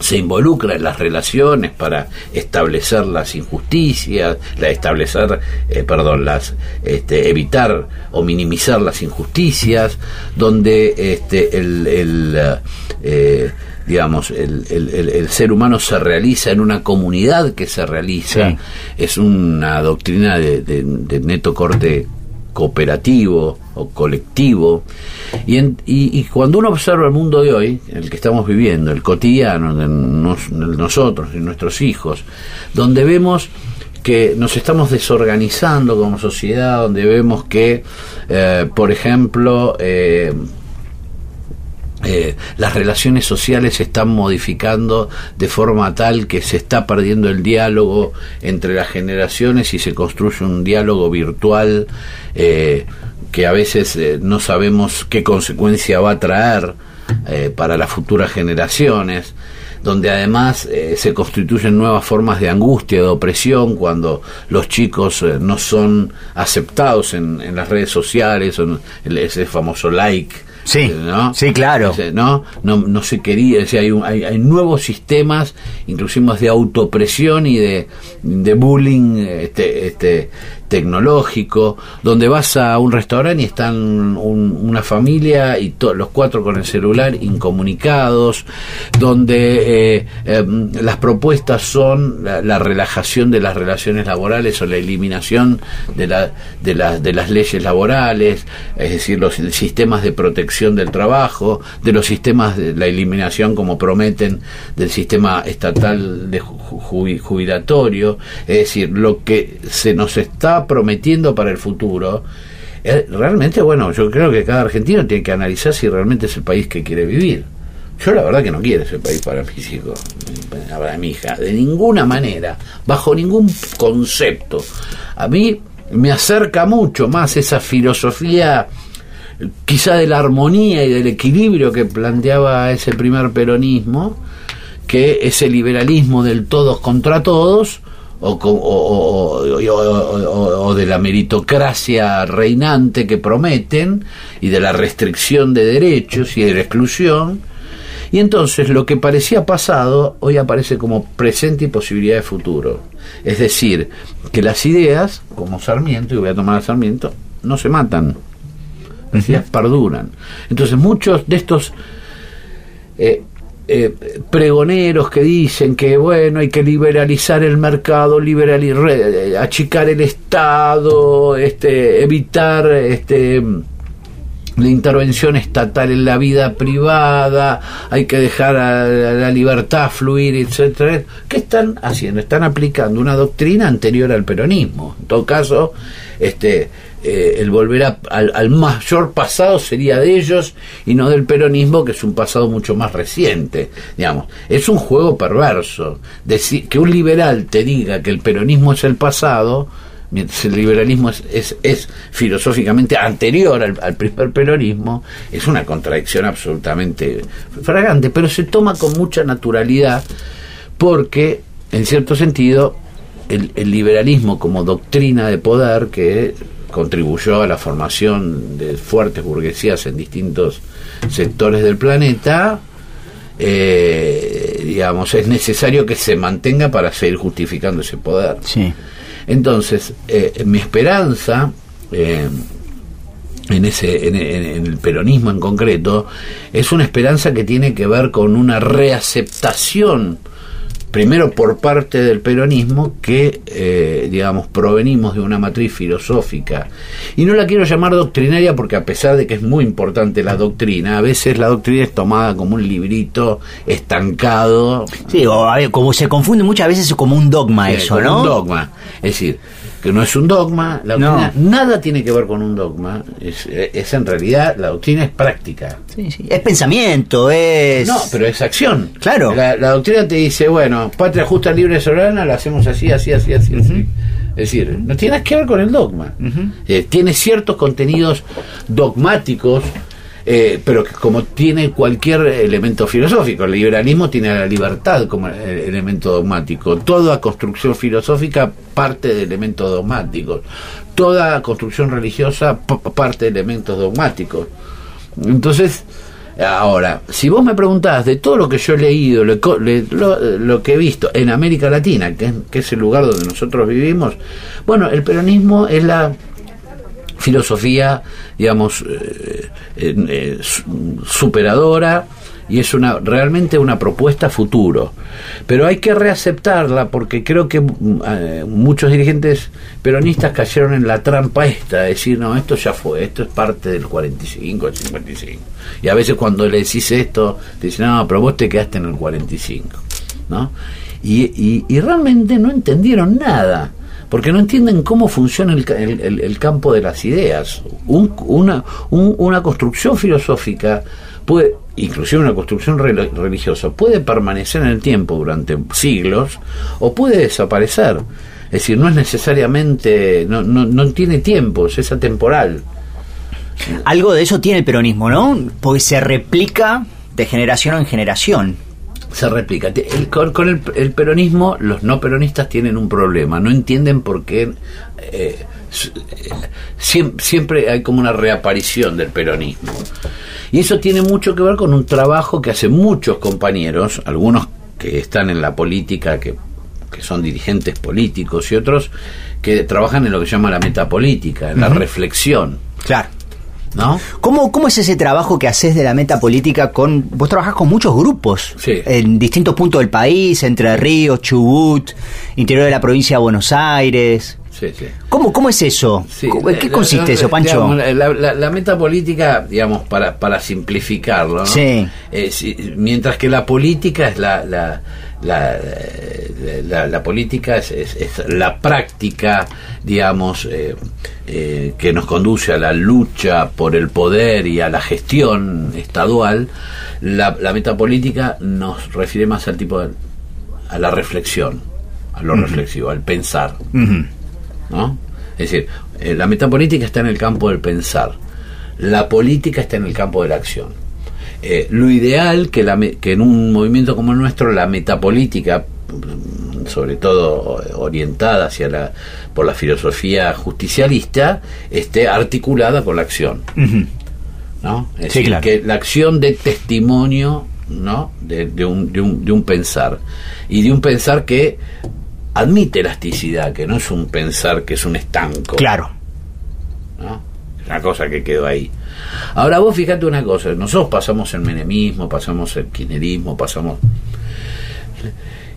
se involucra en las relaciones para establecer las injusticias, la establecer, eh, perdón, las este, evitar o minimizar las injusticias, donde este el, el, eh, digamos el, el- el- el ser humano se realiza en una comunidad que se realiza Sí. es una doctrina de, de- de neto corte cooperativo o colectivo y, en- y, y cuando uno observa el mundo de hoy el que estamos viviendo el cotidiano de, nos- de nosotros y nuestros hijos donde vemos que nos estamos desorganizando como sociedad donde vemos que eh, por ejemplo eh, eh, las relaciones sociales se están modificando de forma tal que se está perdiendo el diálogo entre las generaciones y se construye un diálogo virtual eh, que a veces eh, no sabemos qué consecuencia va a traer eh, para las futuras generaciones donde además eh, se constituyen nuevas formas de angustia, de opresión, cuando los chicos no son aceptados en, las redes sociales, en ese famoso like, Sí, ¿no? sí, claro. ¿no? No, no se quería, o sea, hay, un- hay, hay nuevos sistemas, inclusive de autopresión y de, de bullying este, este, tecnológico, donde vas a un restaurante y están un- una familia y to- los cuatro con el celular incomunicados, donde eh, em, las propuestas son la, la relajación de las relaciones laborales o la eliminación de, la, de, la- de las leyes laborales, es decir, los sistemas de protección del trabajo, de los sistemas de la eliminación, como prometen, del sistema estatal de ju- ju- jubilatorio, es decir, lo que se nos está prometiendo para el futuro. eh, Realmente, bueno, yo creo que cada argentino tiene que analizar si realmente es el país que quiere vivir. Yo la verdad que no quiero ese país para mis hijos, para mi hija, de ninguna manera, bajo ningún concepto. A mí me acerca mucho más esa filosofía quizá de la armonía y del equilibrio que planteaba ese primer peronismo, que ese liberalismo del todos contra todos, o, o de la meritocracia reinante que prometen, y de la restricción de derechos y de la exclusión, y entonces lo que parecía pasado hoy aparece como presente y posibilidad de futuro. Es decir, que las ideas, como Sarmiento, y voy a tomar a Sarmiento, no se matan, perduran. Entonces muchos de estos eh, eh, pregoneros que dicen que bueno hay que liberalizar el mercado, liberali- re- eh, achicar el Estado, este, evitar este la intervención estatal en la vida privada, hay que dejar a la libertad fluir, etcétera. ¿Qué están haciendo? Están aplicando una doctrina anterior al peronismo. En todo caso, este eh, el volver a- al, mayor pasado sería de ellos y no del peronismo, que es un pasado mucho más reciente. Digamos, es un juego perverso. Decir que un liberal te diga que el peronismo es el pasado mientras el liberalismo es, es, es filosóficamente anterior al, al, primer peronismo, es una contradicción absolutamente fragante, pero se toma con mucha naturalidad porque, en cierto sentido, el, el liberalismo como doctrina de poder que contribuyó a la formación de fuertes burguesías en distintos sectores del planeta, eh, digamos, es necesario que se mantenga para seguir justificando ese poder. Sí. Entonces, eh, mi esperanza eh, en, ese, en, en, el peronismo en concreto es una esperanza que tiene que ver con una reaceptación primero por parte del peronismo que, eh, digamos, provenimos de una matriz filosófica. Y no la quiero llamar doctrinaria porque a pesar de que es muy importante la doctrina, a veces la doctrina es tomada como un librito estancado. Sí, o a ver, como se confunde muchas veces como un dogma Sí, eso, como ¿no? Un dogma. Es decir, que no es un dogma, la doctrina nada tiene que ver con un dogma, es, es en realidad, la doctrina es práctica. Sí, sí. Es pensamiento, es... No, pero es acción. Claro. La, la doctrina te dice, bueno, patria justa, libre y soberana, la hacemos así, así, así, así. así. Es decir, no tiene nada que ver con el dogma. Eh, tiene ciertos contenidos dogmáticos, eh, pero como tiene cualquier elemento filosófico. El liberalismo tiene la libertad como elemento dogmático. Toda construcción filosófica parte de elementos dogmáticos. Toda construcción religiosa parte de elementos dogmáticos. Entonces, ahora, si vos me preguntás de todo lo que yo he leído, lo, lo- lo que he visto en América Latina, que es el lugar donde nosotros vivimos, bueno, el peronismo es la filosofía, digamos, eh, eh, su- superadora y es una realmente una propuesta futuro. Pero hay que reaceptarla porque creo que mm, eh, muchos dirigentes peronistas cayeron en la trampa esta, de decir, no, esto ya fue, esto es parte del 45, el 55. Y a veces cuando le decís esto, te dicen, no, pero vos te quedaste en el 45. ¿no? Y, y realmente no entendieron nada porque no entienden cómo funciona el, el- el- campo de las ideas. Un- una, un- una construcción filosófica puede, inclusive una construcción religiosa, puede permanecer en el tiempo durante siglos o puede desaparecer. Es decir, no es necesariamente, no, no, no tiene tiempos, es atemporal. Algo de eso tiene el peronismo, ¿no? Porque se replica de generación en generación. Se replica. El- con con el, el peronismo, los no peronistas tienen un problema. No entienden por qué eh, eh, siem- siempre hay como una reaparición del peronismo. Y eso tiene mucho que ver con un trabajo que hacen muchos compañeros, algunos que están en la política, que, que son dirigentes políticos, y otros que trabajan en lo que se llama la metapolítica, en la reflexión. Claro. ¿No? ¿Cómo, ¿Cómo es ese trabajo que haces de la meta política con... Vos trabajás con muchos grupos Sí. en distintos puntos del país, Entre Ríos, Chubut, interior de la provincia de Buenos Aires. Sí, sí. ¿Cómo, cómo es eso? Sí, ¿Cómo- ¿En qué consiste la- eso, Pancho? digamos, la, la- la meta política, digamos, para, para simplificarlo, ¿no? Sí. Eh, si- mientras que la política es la, la, la, la- política es, es- es la práctica, digamos, eh, eh, que nos conduce a la lucha por el poder y a la gestión estadual, la, la metapolítica nos refiere más al tipo de, a la reflexión, a lo reflexivo, al pensar. ¿no? Es decir, eh, la metapolítica está en el campo del pensar, la política está en el campo de la acción. Eh, lo ideal que, la, que en un movimiento como el nuestro la metapolítica, sobre todo eh, orientada hacia la, por la filosofía justicialista, esté articulada con la acción. ¿no? Es Sí, decir, claro. que la acción de testimonio ¿no? de, de un, de, un, de un pensar y de un pensar que admite elasticidad, que no es un pensar que es un estanco. Claro. ¿no? Es una cosa que quedó ahí. Ahora vos fíjate una cosa, nosotros pasamos el menemismo, pasamos el kirchnerismo, pasamos...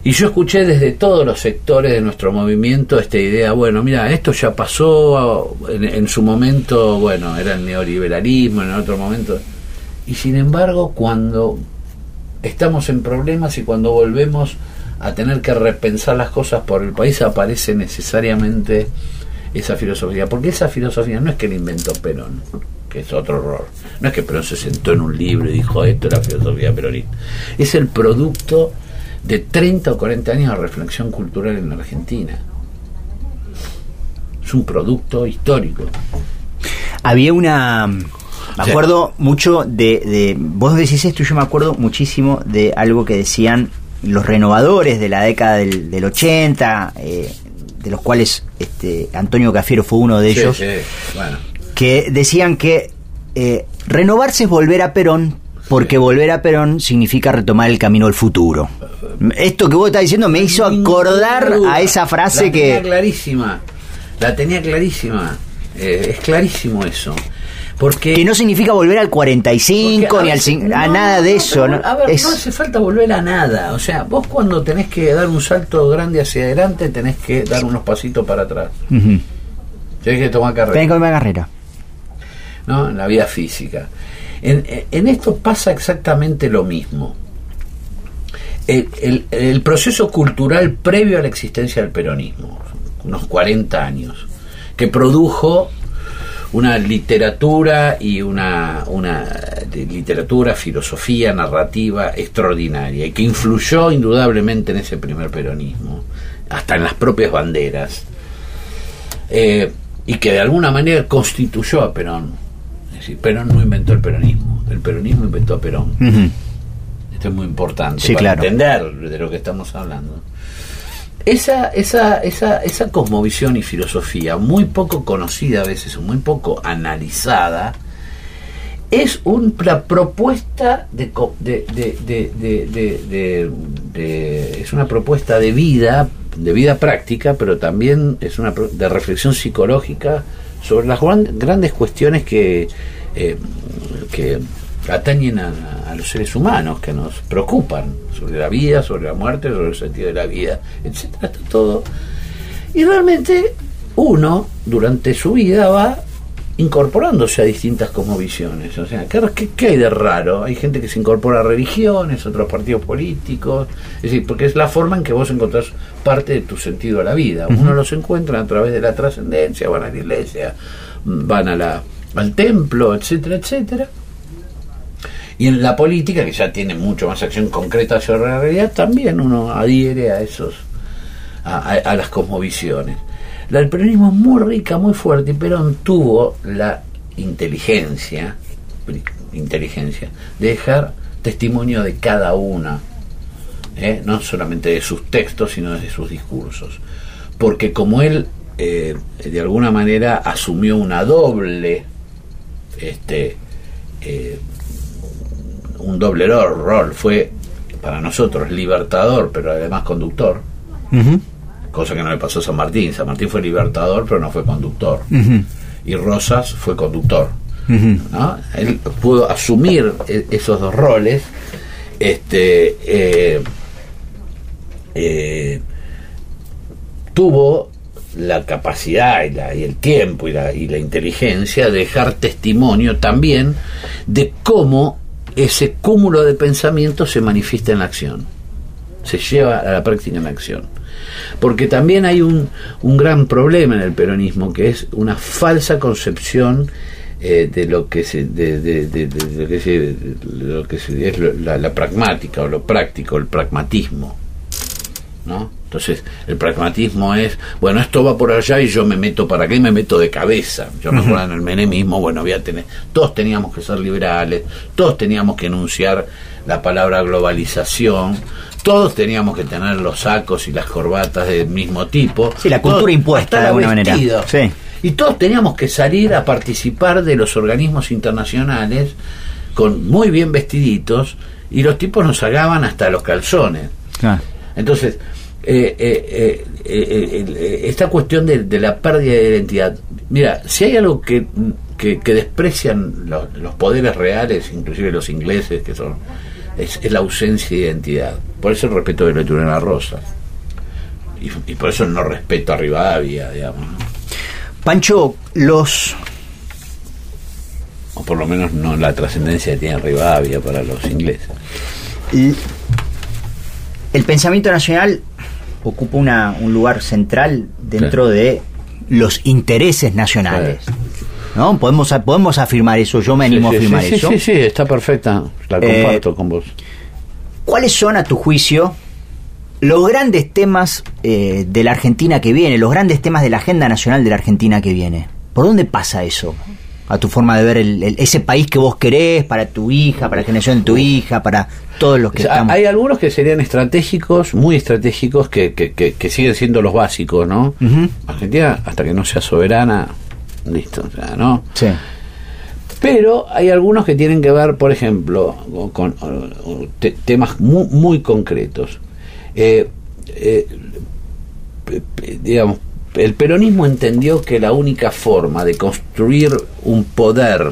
Y yo escuché desde todos los sectores de nuestro movimiento esta idea, bueno, mira, esto ya pasó, en, en su momento, bueno, era el neoliberalismo, en otro momento... Y sin embargo, cuando estamos en problemas y cuando volvemos a tener que repensar las cosas por el país, aparece necesariamente esa filosofía. Porque esa filosofía no es que la inventó Perón, que es otro error. No es que Perón se sentó en un libro y dijo esto es la filosofía peronista. Es el producto de 30 o 40 años de reflexión cultural en la Argentina. es un producto histórico. Había una. Me acuerdo mucho de, de. Vos decís esto yo me acuerdo muchísimo de algo que decían los renovadores de la década del, del 80, eh, de los cuales este, Antonio Cafiero fue uno de Sí, ellos, sí, bueno. Que decían que eh, renovarse es volver a Perón. Porque volver a Perón significa retomar el camino al futuro. Esto que vos estás diciendo me hizo acordar a esa frase la tenía que. clarísima. La tenía clarísima. Eh, es clarísimo eso. Porque Que no significa volver al 45 Porque, ni al cin- a no, nada de no, eso. pero, ¿no? A ver, Es- no hace falta volver a nada. O sea, vos cuando tenés que dar un salto grande hacia adelante, tenés que dar unos pasitos para atrás. Tenés que tomar carrera. Tenés que a carrera. ¿No? en la vida física. En, esto pasa exactamente lo mismo. El, proceso cultural previo a la existencia del peronismo, unos 40 años, que produjo una literatura y una, literatura, filosofía, narrativa extraordinaria y que influyó indudablemente en ese primer peronismo, hasta en las propias banderas, eh, y que de alguna manera constituyó a Perón. Es decir, Perón no inventó el peronismo, el peronismo inventó a Perón. Esto es muy importante Sí, para claro. entender de lo que estamos hablando. Esa, esa, esa, esa cosmovisión y filosofía, muy poco conocida a veces, muy poco analizada, es una propuesta de, de, de- de- es una propuesta de vida, de vida práctica, pero también es una de reflexión psicológica sobre las gran- grandes cuestiones que, eh, que atañen a, a los seres humanos, que nos preocupan, sobre la vida, sobre la muerte, sobre el sentido de la vida, etcétera, todo. Y realmente uno, durante su vida, va incorporándose a distintas cosmovisiones. O sea, ¿qué, qué, hay de raro? Hay gente que se incorpora a religiones, otros partidos políticos. Es decir, porque es la forma en que vos encontrás parte de tu sentido a la vida. Uno los encuentra a través de la trascendencia, van a la iglesia, van a la, al templo, etcétera, etcétera. Y en la política, que ya tiene mucho más acción concreta sobre la realidad, también uno adhiere a esos, a, a- a las cosmovisiones. La del peronismo es muy rica, muy fuerte, y Perón tuvo la inteligencia, inteligencia, de dejar testimonio de cada una, ¿eh? no solamente de sus textos, sino de sus discursos. Porque como él, eh, de alguna manera, asumió una doble, este, eh, un doble rol, fue para nosotros libertador, pero además conductor. Cosa que no le pasó a San Martín. San Martín fue libertador, pero no fue conductor. Y Rosas fue conductor. ¿no? Él pudo asumir e- esos dos roles. Este, eh, eh, tuvo la capacidad y, la- y el tiempo y la, y la inteligencia de dejar testimonio también de cómo ese cúmulo de pensamientos se manifiesta en la acción, se lleva a la práctica en la acción. Porque también hay un, un gran problema en el peronismo, que es una falsa concepción eh, de lo que se, de, de- de- de lo que se- lo que se- es lo- la, la pragmática o lo práctico, el pragmatismo. ¿no? Entonces, el pragmatismo es, bueno, esto va por allá y yo me meto para acá y me meto de cabeza. Yo me acuerdo en el menemismo, bueno, voy a tener, todos teníamos que ser liberales, todos teníamos que enunciar la palabra globalización, todos teníamos que tener los sacos y las corbatas del mismo tipo. Sí, la cultura todos- impuesta, de alguna manera. Sí. Y todos teníamos que salir a participar de los organismos internacionales con muy bien vestiditos y los tipos nos sagaban hasta los calzones. Claro. Entonces, eh, eh, eh, eh, eh, esta cuestión de, de la pérdida de identidad, mira, si hay algo que, que, que desprecian los, los poderes reales, inclusive los ingleses, que son, es, es la ausencia de identidad. Por eso el respeto de Leturiana Rosa. Y, y por eso no respeto a Rivadavia, digamos. Pancho, los O por lo menos no la trascendencia que tiene Rivadavia para los ingleses. el, el pensamiento nacional ocupa una, un lugar central dentro Claro. de los intereses nacionales. ¿No? Podemos, podemos afirmar eso, yo me animo sí, a sí, afirmar sí, eso. Sí, sí, está perfecta. La Eh, comparto con vos. ¿Cuáles son, a tu juicio, los grandes temas eh, de la Argentina que viene, los grandes temas de la agenda nacional de la Argentina que viene. ¿Por dónde pasa eso? A tu forma de ver el- el- ese país que vos querés, para tu hija, para la generación de tu hija, para todos los que O sea, estamos. hay algunos que serían estratégicos, muy estratégicos, que, que, que- que siguen siendo los básicos, ¿no? Argentina, hasta que no sea soberana, listo, ¿no? Sí. Pero hay algunos que tienen que ver, por ejemplo, con, con, te- temas muy, muy concretos. Eh, eh, digamos, el peronismo entendió que la única forma de construir un poder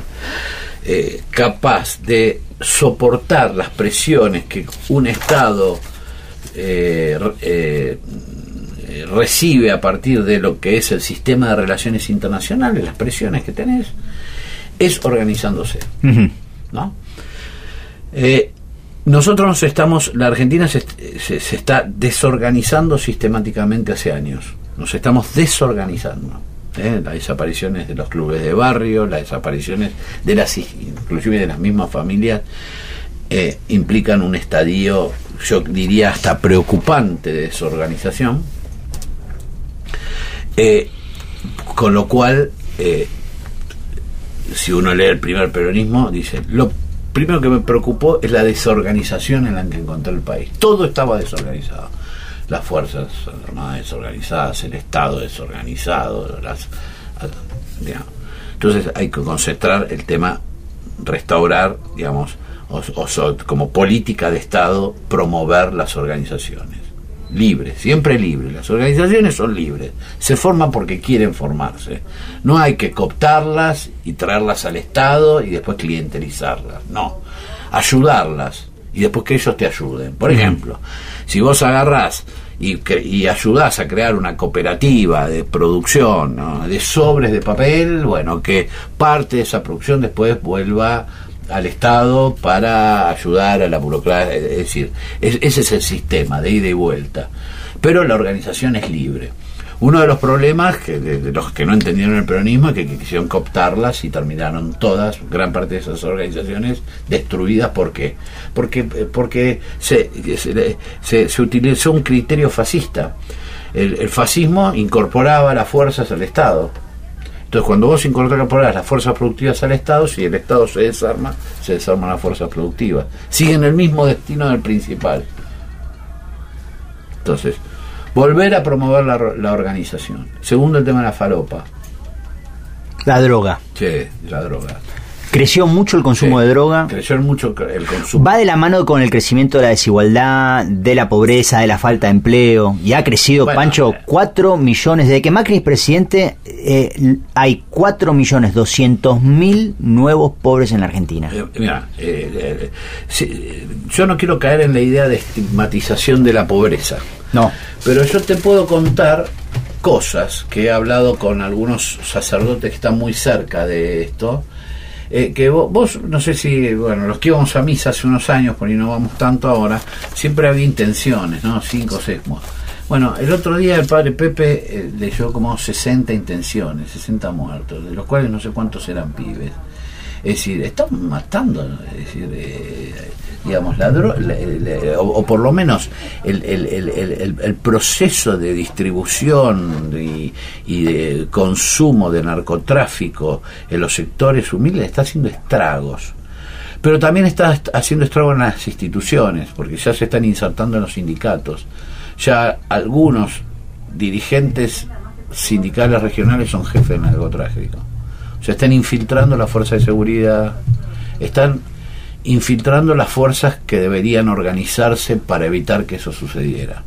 eh, capaz de soportar las presiones que un Estado eh, eh, eh, recibe a partir de lo que es el sistema de relaciones internacionales, las presiones que tenés, es organizándose. ¿no? Eh, nosotros nos estamos, la Argentina se, se- se está desorganizando sistemáticamente hace años. Nos estamos desorganizando. ¿eh? Las desapariciones de los clubes de barrio, las desapariciones de las, inclusive de las mismas familias, eh, implican un estadio, yo diría hasta preocupante de desorganización. Eh, con lo cual, eh, si uno lee el primer peronismo, dice, lo primero que me preocupó es la desorganización en la que encontré el país. Todo estaba desorganizado. Las fuerzas armadas desorganizadas, el Estado desorganizado, las, digamos. Entonces hay que concentrar el tema, restaurar, digamos, o, como política de Estado, promover las organizaciones. Libres, siempre libres. Las organizaciones son libres. Se forman porque quieren formarse. No hay que cooptarlas y traerlas al Estado y después clientelizarlas. No. Ayudarlas y después que ellos te ayuden. Por ejemplo, si vos agarrás y, y ayudás a crear una cooperativa de producción ¿no? de sobres de papel, bueno, que parte de esa producción después vuelva al Estado para ayudar a la burocracia, es decir, es- ese es el sistema de ida y vuelta. Pero la organización es libre. Uno de los problemas que, de, los que no entendieron el peronismo es que, quisieron cooptarlas y terminaron todas, gran parte de esas organizaciones, destruidas. ¿Por qué? Porque, eh, porque se, se, se- se utilizó un criterio fascista. El, el fascismo incorporaba las fuerzas al Estado. Entonces, cuando vos incorporas las fuerzas productivas al Estado, si el Estado se desarma, se desarman las fuerzas productivas. Siguen el mismo destino del principal. Entonces, volver a promover la, la organización. Segundo, el tema de la falopa. La droga. Che, la droga. Creció mucho el consumo Sí, de droga. Creció mucho el consumo. Va de la mano con el crecimiento de la desigualdad, de la pobreza, de la falta de empleo. Y ha crecido, Bueno, Pancho, eh. 4 millones. Desde que Macri es presidente, eh, hay 4 millones 200 mil nuevos pobres en la Argentina. Eh, mira, eh, eh, eh, yo no quiero caer en la idea de estigmatización de la pobreza. No. Pero yo te puedo contar cosas que he hablado con algunos sacerdotes que están muy cerca de esto. Eh, que vos, vos, no sé si, bueno, los que íbamos a misa hace unos años, por ahí no vamos tanto ahora, siempre había intenciones, ¿no? Cinco seis. Bueno, el otro día el padre Pepe eh, leyó como 60 intenciones, 60 muertos, de los cuales no sé cuántos eran pibes. Es decir, están matando, es decir, eh, digamos, la la- la- o, por lo menos el, el- proceso de distribución y, y de consumo de narcotráfico en los sectores humildes está haciendo estragos. Pero también está est- haciendo estragos en las instituciones, porque ya se están insertando en los sindicatos. Ya algunos dirigentes sindicales regionales son jefes de narcotráfico. O sea, están infiltrando las fuerzas de seguridad, están infiltrando las fuerzas que deberían organizarse para evitar que eso sucediera.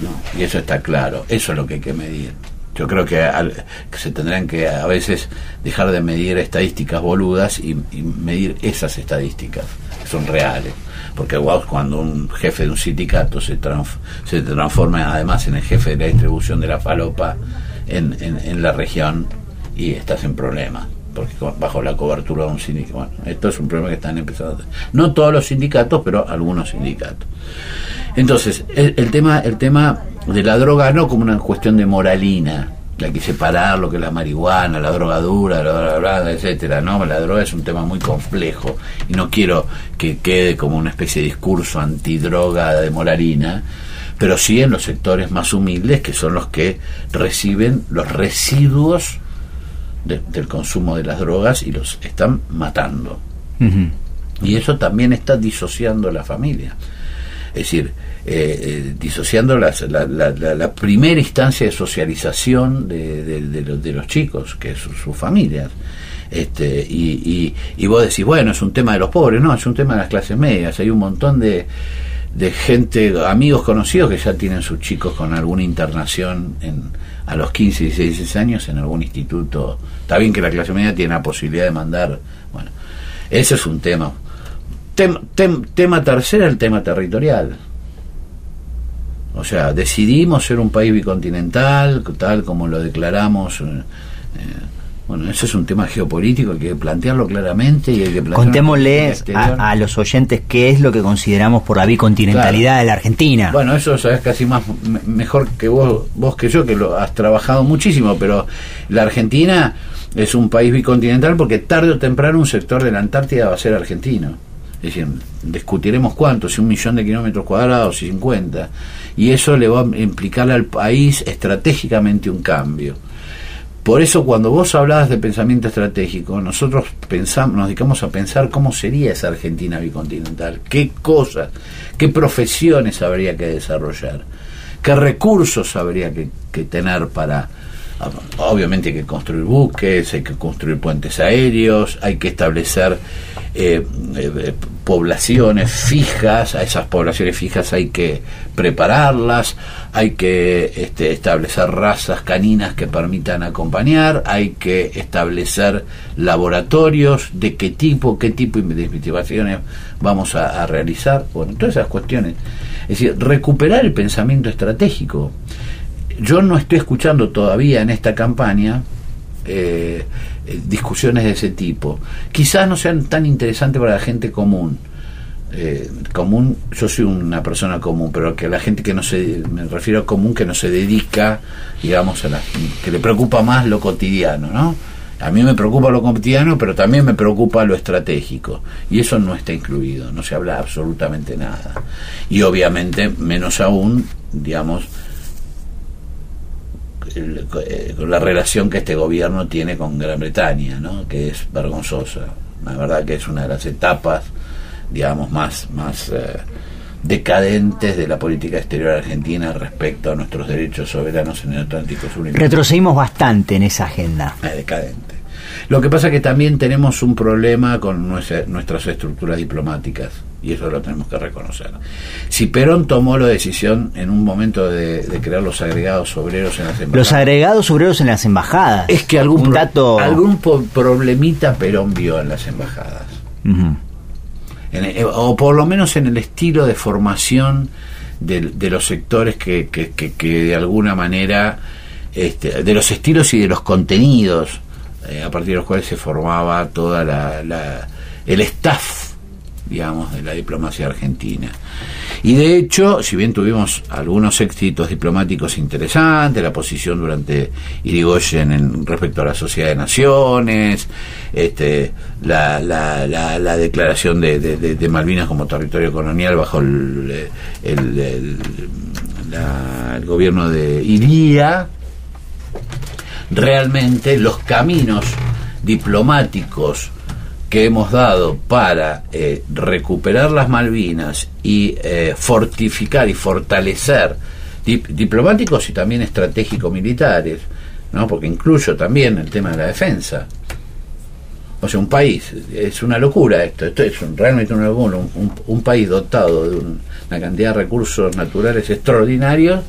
¿no? Y eso está claro, eso es lo que hay que medir. Yo creo que, al- que se tendrán que a veces dejar de medir estadísticas boludas y, medir esas estadísticas, que son reales. Porque wow, cuando un jefe de un sindicato se, transf- se transforma además en el jefe de la distribución de la falopa en, en, en la región y estás en problemas. Porque bajo la cobertura de un sindicato. Bueno, esto es un problema que están empezando. No todos los sindicatos, pero algunos sindicatos. Entonces, el, tema el tema de la droga no como una cuestión de moralina, hay que separar lo que es la marihuana, la drogadura, la droga etcétera, ¿no? La droga es un tema muy complejo y no quiero que quede como una especie de discurso antidroga de Molarina, pero sí en los sectores más humildes que son los que reciben los residuos del consumo de las drogas y los están matando. Y eso también está disociando la familia. Es decir, eh, eh, disociando la, la, primera instancia de socialización de, los, chicos, que es sus familias. Este, y, y, vos decís, bueno, es un tema de los pobres, no, es un tema de las clases medias. Hay un montón de, de gente, amigos conocidos que ya tienen sus chicos con alguna internación en, a los 15, 16, 16 años en algún instituto. Está bien que la clase media tiene la posibilidad de mandar. Bueno, ese es un tema. tema tercero, el tema territorial o sea, decidimos ser un país bicontinental, tal como lo declaramos. Eh, eh, bueno, ese es un tema geopolítico, hay que plantearlo claramente y hay que Contémosle a, los oyentes qué es lo que consideramos por la bicontinentalidad de la Argentina. Bueno, eso sabes casi más mejor que vos, vos que yo, que lo has trabajado muchísimo, pero la Argentina es un país bicontinental porque tarde o temprano un sector de la Antártida va a ser argentino. Es decir, discutiremos cuánto, si un millón de kilómetros cuadrados, si 50 y eso le va a implicar al país estratégicamente un cambio. Por eso cuando vos hablabas de pensamiento estratégico, nosotros pensamos, nos dedicamos a pensar cómo sería esa Argentina bicontinental, qué cosas, qué profesiones habría que desarrollar, qué recursos habría que, que tener para, obviamente hay que construir buques, hay que construir puentes aéreos, hay que establecer eh, eh, poblaciones fijas, a esas poblaciones fijas hay que prepararlas, hay que este, establecer razas caninas que permitan acompañar, hay que establecer laboratorios, de qué tipo, qué tipo de investigaciones vamos a, realizar, bueno, todas esas cuestiones. Es decir, recuperar el pensamiento estratégico. Yo no estoy escuchando todavía en esta campaña eh, eh, discusiones de ese tipo. Quizás no sean tan interesantes para la gente común. Eh, común, yo soy una persona común, pero que la gente que no se, me refiero a común, que no se dedica, digamos, a la, que le preocupa más lo cotidiano, ¿no? A mí me preocupa lo cotidiano, pero también me preocupa lo estratégico. Y eso no está incluido, no se habla absolutamente nada. Y obviamente, menos aún, digamos, eh, con la relación que este gobierno tiene con Gran Bretaña, ¿no? que es vergonzosa. La verdad que es una de las etapas, digamos, más, más eh, decadentes de la política exterior argentina respecto a nuestros derechos soberanos en el Atlántico Sur. Retrocedimos bastante en esa agenda. Es decadente. Lo que pasa es que también tenemos un problema con nuestras estructuras diplomáticas y eso lo tenemos que reconocer. Si Perón tomó la decisión en un momento de, crear los agregados obreros en las embajadas. Los agregados obreros en las embajadas. Es que algún, dato... algún problemita Perón vio en las embajadas. O por lo menos en el estilo de formación de, los sectores que, que, de alguna manera, este, de los estilos y de los contenidos eh, a partir de los cuales se formaba toda la, la el staff digamos, de la diplomacia argentina. Y de hecho, si bien tuvimos algunos éxitos diplomáticos interesantes, la posición durante Irigoyen en, respecto a la Sociedad de Naciones, este, la, la, la, declaración de, de, Malvinas como territorio colonial bajo el, el, el, el gobierno de Iría, realmente los caminos diplomáticos que hemos dado para eh, recuperar las Malvinas y eh, fortificar y fortalecer diplomáticos y también estratégicos militares, ¿no? porque incluyo también el tema de la defensa. O sea, un país, es una locura esto, esto es realmente una locura, un, país dotado de una cantidad de recursos naturales extraordinarios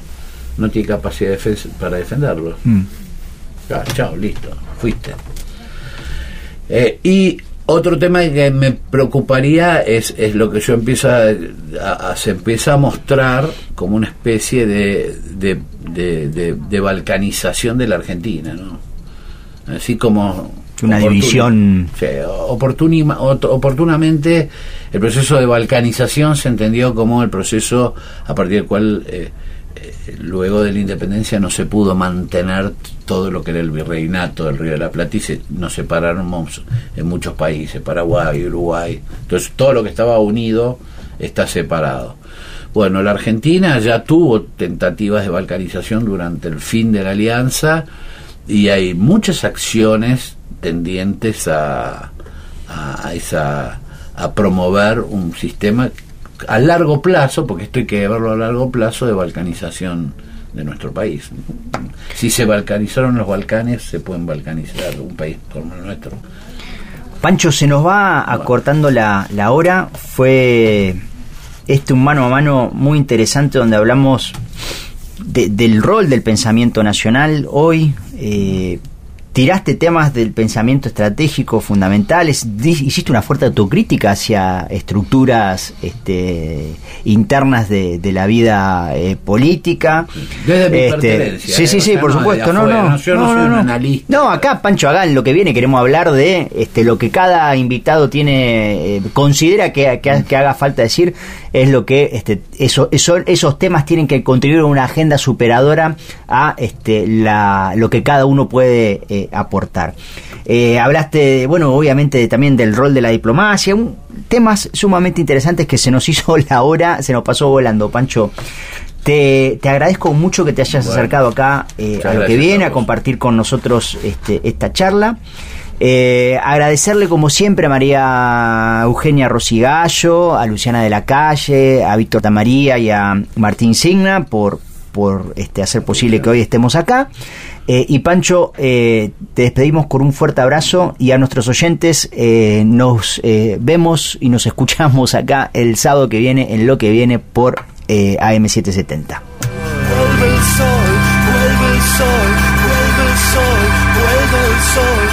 no tiene capacidad de para defenderlo. Mm. Chao, listo, fuiste. Eh, y otro tema que me preocuparía es, es lo que yo empiezo a, se empieza a mostrar como una especie de, de, balcanización de la Argentina, ¿no? Así como una división sí, oportunamente el proceso de balcanización se entendió como el proceso a partir del cual eh, luego de la independencia no se pudo mantener todo lo que era el virreinato del Río de la Plata se, nos separaron en muchos países, Paraguay, Uruguay. Entonces todo lo que estaba unido está separado. Bueno, la Argentina ya tuvo tentativas de balcanización durante el fin de la alianza y hay muchas acciones tendientes a, a, esa, a promover un sistema a largo plazo, porque esto hay que verlo a largo plazo, de balcanización de nuestro país. Si se balcanizaron los Balcanes, se pueden balcanizar un país como el nuestro. Pancho, se nos va acortando la, la hora. Fue este un mano a mano muy interesante donde hablamos del rol del pensamiento nacional hoy. Eh, tiraste temas del pensamiento estratégico fundamentales, hiciste una fuerte autocrítica hacia estructuras este, internas de, la vida eh, política. Desde mi este, Sí, sí, sí, por supuesto. No, no, yo no, soy un analista. No, acá Pancho Agán, lo que viene, queremos hablar de este, lo que cada invitado tiene, eh, considera que, que, haga falta decir, es lo que este, eso, esos temas tienen que contribuir a una agenda superadora a este, la, lo que cada uno puede aportar. Eh, hablaste, bueno, obviamente también del rol de la diplomacia, temas sumamente interesantes que se nos <laughs> hizo la hora, se nos pasó volando, Pancho. Te, agradezco mucho que te hayas acercado acá eh, a lo que viene, a, compartir con nosotros este, esta charla. Eh, agradecerle como siempre a María Eugenia Rosigallo, a Luciana de la Calle, a Víctor Tamaría y a Martín Signa por, por este, hacer posible que hoy estemos acá. Eh, y Pancho, eh, te despedimos con un fuerte abrazo y a nuestros oyentes eh, nos vemos y nos <laughs> escuchamos acá el sábado que viene en lo que viene por AM770. Vuelve el sol, vuelve el sol, vuelve el sol, vuelve el sol.